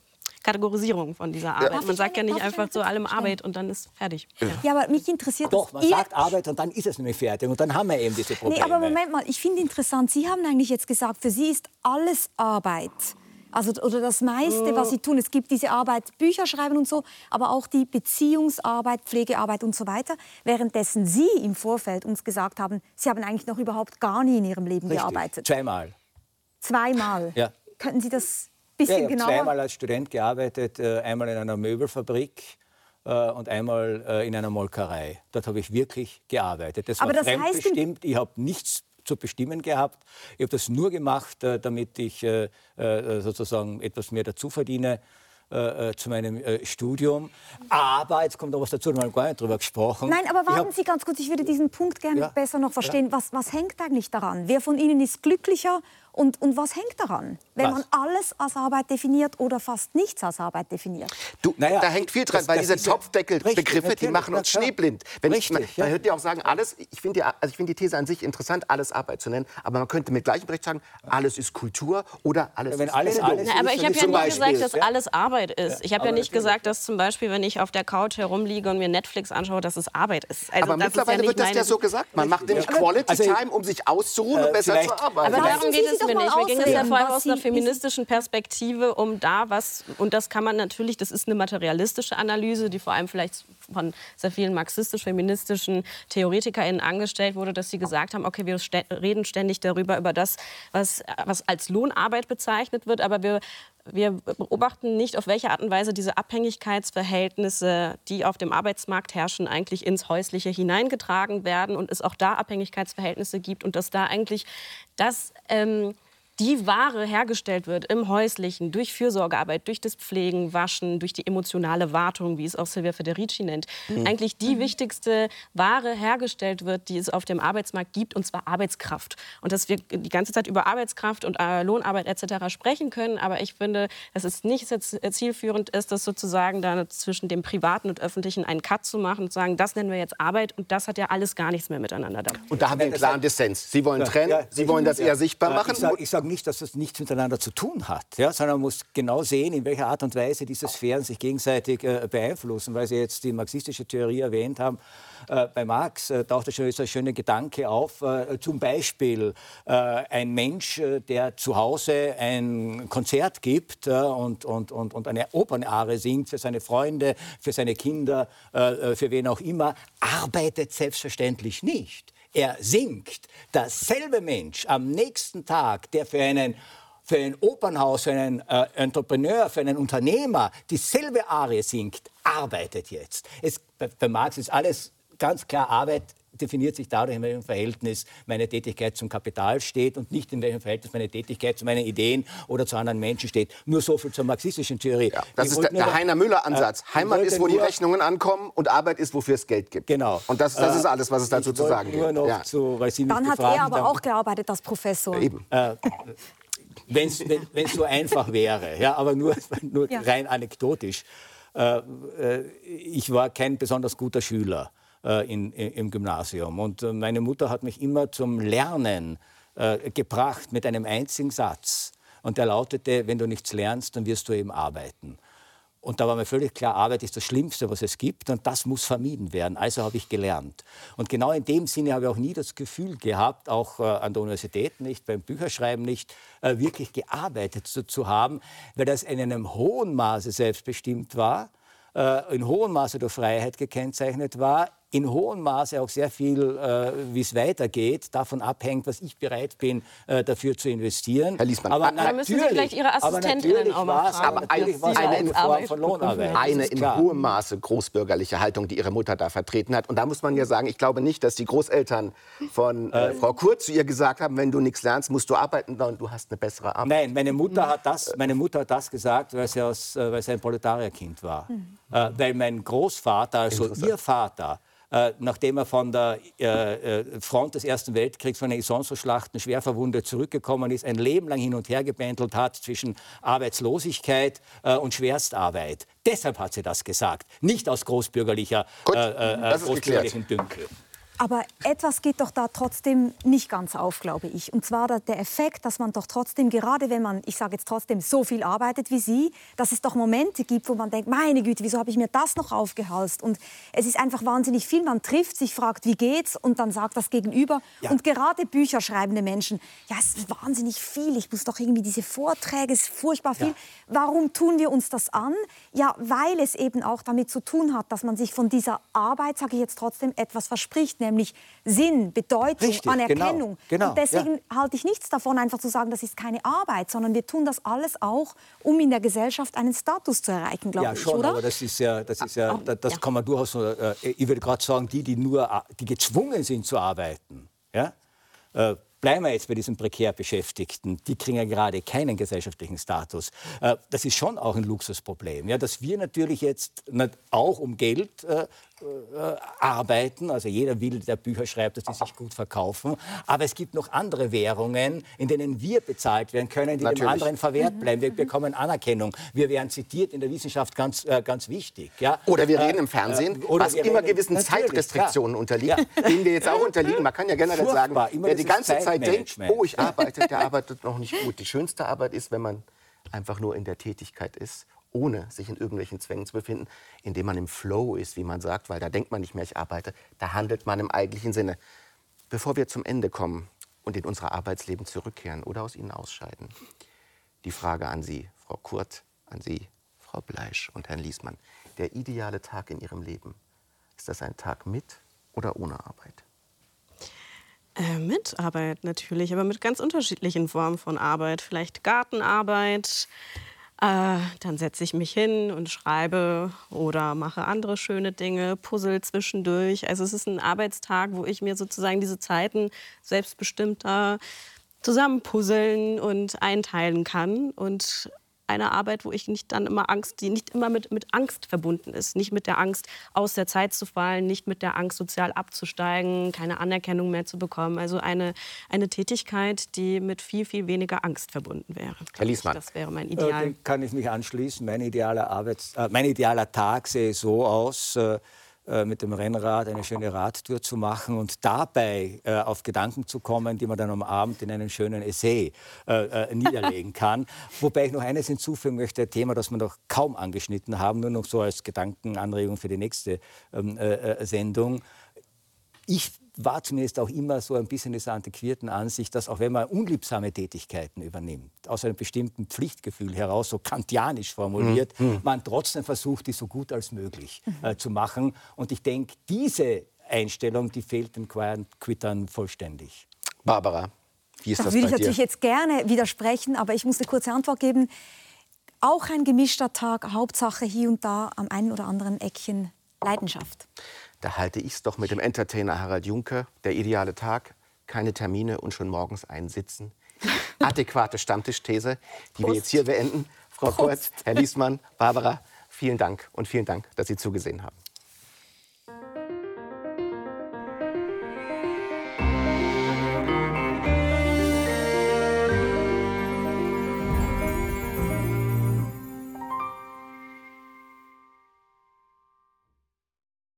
Kategorisierung von dieser Arbeit. Ja. Man sagt ja nicht einfach zu allem Arbeit und dann ist fertig. Ja, ja aber mich interessiert Doch, man sagt Arbeit und dann ist es nämlich fertig und dann haben wir eben diese Probleme. Nee, aber Moment mal, ich finde interessant, Sie haben eigentlich jetzt gesagt, für Sie ist alles Arbeit. Also, oder das meiste, was Sie tun. Es gibt diese Arbeit, Bücher schreiben und so, aber auch die Beziehungsarbeit, Pflegearbeit und so weiter. Währenddessen Sie im Vorfeld uns gesagt haben, Sie haben eigentlich noch überhaupt gar nie in Ihrem Leben Richtig. gearbeitet. Zweimal. Zweimal? Ja. Könnten Sie das bisschen ja, ich genauer? zweimal als Student gearbeitet, äh, einmal in einer Möbelfabrik äh, und einmal äh, in einer Molkerei. Dort habe ich wirklich gearbeitet. Das Aber war das fremdbestimmt. Ich habe nichts zu bestimmen gehabt. Ich habe das nur gemacht, damit ich sozusagen etwas mehr dazu verdiene. Äh, zu meinem äh, Studium. Aber, jetzt kommt noch was dazu, wir haben gar nicht drüber gesprochen. Nein, aber warten Sie ganz kurz, ich würde diesen Punkt gerne ja, besser noch verstehen. Ja. Was, was hängt eigentlich daran? Wer von Ihnen ist glücklicher und, und was hängt daran, wenn was? man alles als Arbeit definiert oder fast nichts als Arbeit definiert? Du, naja, da hängt viel dran, das, weil das diese Topfdeckelbegriffe, die machen uns schneeblind. Wenn richtig, ich, man, man hört ja auch sagen, alles, ich finde die, also find die These an sich interessant, alles Arbeit zu nennen, aber man könnte mit gleichem Recht sagen, alles ist Kultur oder alles ja, wenn ist alles, alles Na, Aber ich habe ja nicht gesagt, dass alles Arbeit ist. Ich habe ja nicht gesagt, dass zum Beispiel, wenn ich auf der Couch herumliege und mir Netflix anschaue, dass es Arbeit ist. Also, aber mittlerweile ja wird das ja so gesagt. Man macht nämlich Quality also, Time, um sich auszuruhen äh, und besser zu arbeiten. Aber darum geht es mir nicht. Mir ging es ja vor allem aus einer feministischen Perspektive, um da was, und das kann man natürlich, das ist eine materialistische Analyse, die vor allem vielleicht von sehr vielen marxistisch-feministischen TheoretikerInnen angestellt wurde, dass sie gesagt haben, okay, wir reden ständig darüber, über das, was, was als Lohnarbeit bezeichnet wird, aber wir wir beobachten nicht, auf welche Art und Weise diese Abhängigkeitsverhältnisse, die auf dem Arbeitsmarkt herrschen, eigentlich ins Häusliche hineingetragen werden und es auch da Abhängigkeitsverhältnisse gibt und dass da eigentlich das ähm, die Ware hergestellt wird im Häuslichen durch Fürsorgearbeit, durch das Pflegen, Waschen, durch die emotionale Wartung, wie es auch Silvia Federici nennt, mhm. eigentlich die mhm. wichtigste Ware hergestellt wird, die es auf dem Arbeitsmarkt gibt, und zwar Arbeitskraft. Und dass wir die ganze Zeit über Arbeitskraft und äh, Lohnarbeit etc. sprechen können, aber ich finde, dass es nicht zielführend ist, das sozusagen da zwischen dem Privaten und Öffentlichen einen Cut zu machen und zu sagen, das nennen wir jetzt Arbeit und das hat ja alles gar nichts mehr miteinander da. Und da haben wir einen klaren Dissens. Sie wollen trennen, ja, Sie wollen das eher sichtbar machen. Ich sage sag sagen nicht, dass das nichts miteinander zu tun hat, ja, sondern man muss genau sehen, in welcher Art und Weise diese Sphären sich gegenseitig äh, beeinflussen. Weil Sie jetzt die marxistische Theorie erwähnt haben, äh, bei Marx äh, taucht schon so ein schöner Gedanke auf. Äh, zum Beispiel äh, ein Mensch, äh, der zu Hause ein Konzert gibt und, und, und, und eine Opernare singt für seine Freunde, für seine Kinder, für wen auch immer, arbeitet selbstverständlich nicht er singt, derselbe Mensch am nächsten Tag, der für einen für ein Opernhaus, für einen äh, Entrepreneur, für einen Unternehmer dieselbe Arie singt, arbeitet jetzt. Es, bei, bei Marx ist alles ganz klar Arbeit definiert sich dadurch, in welchem Verhältnis meine Tätigkeit zum Kapital steht und nicht in welchem Verhältnis meine Tätigkeit zu meinen Ideen oder zu anderen Menschen steht. Nur so viel zur marxistischen Theorie. Ja, das ich ist der, der Heiner Müller-Ansatz. Äh, Heimat ist, wo die Rechnungen ankommen und Arbeit ist, wofür es Geld gibt. Genau. Und das, das ist äh, alles, was es dazu zu sagen gibt. Ja. Zu, Dann hat er aber auch gearbeitet als Professor. Eben. Äh, wenn es so einfach wäre, ja, aber nur, nur ja. rein anekdotisch. Äh, äh, ich war kein besonders guter Schüler äh, in, im Gymnasium. Und äh, meine Mutter hat mich immer zum Lernen äh, gebracht mit einem einzigen Satz. Und der lautete, wenn du nichts lernst, dann wirst du eben arbeiten. Und da war mir völlig klar, Arbeit ist das Schlimmste, was es gibt und das muss vermieden werden. Also habe ich gelernt. Und genau in dem Sinne habe ich auch nie das Gefühl gehabt, auch äh, an der Universität nicht, beim Bücherschreiben nicht, äh, wirklich gearbeitet zu, zu, haben, weil das in einem hohen Maße selbstbestimmt war, in hohem Maße durch Freiheit gekennzeichnet war, in hohem Maße auch sehr viel, äh, wie es weitergeht, davon abhängt, was ich bereit bin, äh, dafür zu investieren. Herr Liesmann, aber da müssen Sie vielleicht Ihre Assistentinnen auch mal fragen. Aber eine, eine, eine Form von Lohnarbeit. Eine in hohem Maße großbürgerliche Haltung, die Ihre Mutter da vertreten hat. Und da muss man ja sagen, ich glaube nicht, dass die Großeltern von äh, Frau Kurz zu ihr gesagt haben, wenn du nichts lernst, musst du arbeiten und du hast eine bessere Arbeit. Nein, meine Mutter hat das, meine Mutter hat das gesagt, weil sie, aus, äh, weil sie ein Proletarierkind war. Mhm. weil mein Großvater, also ihr Vater, äh, nachdem er von der äh, äh, Front des Ersten Weltkriegs, von den Isonzo-Schlachten schwer verwundet zurückgekommen ist, ein Leben lang hin und her gependelt hat zwischen Arbeitslosigkeit äh, und Schwerstarbeit. Deshalb hat sie das gesagt, nicht aus großbürgerlicher, Gut, äh, äh, großbürgerlichen Dünkel. Aber etwas geht doch da trotzdem nicht ganz auf, glaube ich. Und zwar der Effekt, dass man doch trotzdem, gerade wenn man, ich sage jetzt trotzdem, so viel arbeitet wie Sie, dass es doch Momente gibt, wo man denkt, meine Güte, wieso habe ich mir das noch aufgehalst? Und es ist einfach wahnsinnig viel. Man trifft sich, fragt, wie geht's? Und dann sagt das Gegenüber. Ja. Und gerade Bücher schreibende Menschen, ja, es ist wahnsinnig viel. Ich muss doch irgendwie diese Vorträge, es ist furchtbar viel. Ja. Warum tun wir uns das an? Ja, weil es eben auch damit zu tun hat, dass man sich von dieser Arbeit, sage ich jetzt trotzdem, etwas verspricht nämlich Sinn, Bedeutung, Richtig, Anerkennung. Genau, genau, und deswegen ja. halte ich nichts davon, einfach zu sagen, das ist keine Arbeit, sondern wir tun das alles auch, um in der Gesellschaft einen Status zu erreichen, glaube ja, ich, schon, oder? aber das ist ja, das ist ja, ah, das ja. kann man durchaus, äh, ich würde gerade sagen, die, die nur, die gezwungen sind zu arbeiten, ja, äh, Bleiben wir jetzt bei diesen prekär Beschäftigten. Die kriegen ja gerade keinen gesellschaftlichen Status. Äh, das ist schon auch ein Luxusproblem, ja, dass wir natürlich jetzt auch um Geld äh, arbeiten. Also jeder will, der Bücher schreibt, dass die sich gut verkaufen. Aber es gibt noch andere Währungen, in denen wir bezahlt werden können, die Natürlich. dem anderen verwehrt mhm. bleiben. Wir bekommen Anerkennung. Wir werden zitiert in der Wissenschaft, ganz, äh, ganz wichtig. Ja? Oder wir reden im äh, Fernsehen, äh, was immer gewissen Zeitrestriktionen ja. unterliegt, ja. denen wir jetzt auch unterliegen. Man kann ja generell sagen, wer die ganze Zeit denkt, oh, ich arbeite, der arbeitet noch nicht gut. Die schönste Arbeit ist, wenn man einfach nur in der Tätigkeit ist ohne sich in irgendwelchen Zwängen zu befinden, indem man im Flow ist, wie man sagt, weil da denkt man nicht mehr, ich arbeite, da handelt man im eigentlichen Sinne. Bevor wir zum Ende kommen und in unser Arbeitsleben zurückkehren oder aus ihnen ausscheiden, die Frage an Sie, Frau Kurt, an Sie, Frau Bleisch und Herrn Liesmann. Der ideale Tag in Ihrem Leben, ist das ein Tag mit oder ohne Arbeit? Äh, mit Arbeit natürlich, aber mit ganz unterschiedlichen Formen von Arbeit. Vielleicht Gartenarbeit, äh, dann setze ich mich hin und schreibe oder mache andere schöne Dinge, puzzle zwischendurch. Also es ist ein Arbeitstag, wo ich mir sozusagen diese Zeiten selbstbestimmter zusammenpuzzeln und einteilen kann und eine Arbeit, wo ich nicht dann immer Angst, die nicht immer mit, mit Angst verbunden ist. Nicht mit der Angst, aus der Zeit zu fallen, nicht mit der Angst, sozial abzusteigen, keine Anerkennung mehr zu bekommen. Also eine, eine Tätigkeit, die mit viel, viel weniger Angst verbunden wäre. Herr Liesmann. Das wäre mein Ideal. Äh, kann ich mich anschließen. Mein idealer, Arbeits-, äh, mein idealer Tag sehe so aus, äh, äh, mit dem Rennrad eine schöne Radtour zu machen und dabei äh, auf Gedanken zu kommen, die man dann am Abend in einen schönen Essay äh, äh niederlegen kann. Wobei ich noch eines hinzufügen möchte, ein Thema, das wir noch kaum angeschnitten haben, nur noch so als Gedankenanregung für die nächste ähm, äh, Sendung. Ich war zumindest auch immer so ein bisschen dieser antiquierten Ansicht, dass auch wenn man unliebsame Tätigkeiten übernimmt, aus einem bestimmten Pflichtgefühl heraus, so kantianisch formuliert, mhm. man trotzdem versucht, die so gut als möglich äh, zu machen. Und ich denke, diese Einstellung, die fehlt den Quittern vollständig. Barbara, wie ist das, das würde ich natürlich jetzt gerne widersprechen, aber ich muss eine kurze Antwort geben. Auch ein gemischter Tag, Hauptsache hier und da am einen oder anderen Eckchen Leidenschaft. Da halte ich es doch mit dem Entertainer Harald Junke. Der ideale Tag, keine Termine und schon morgens einsitzen. Adäquate Stammtischthese, die Prost. wir jetzt hier beenden. Frau Prost. Kurz, Herr Liesmann, Barbara, vielen Dank und vielen Dank, dass Sie zugesehen haben.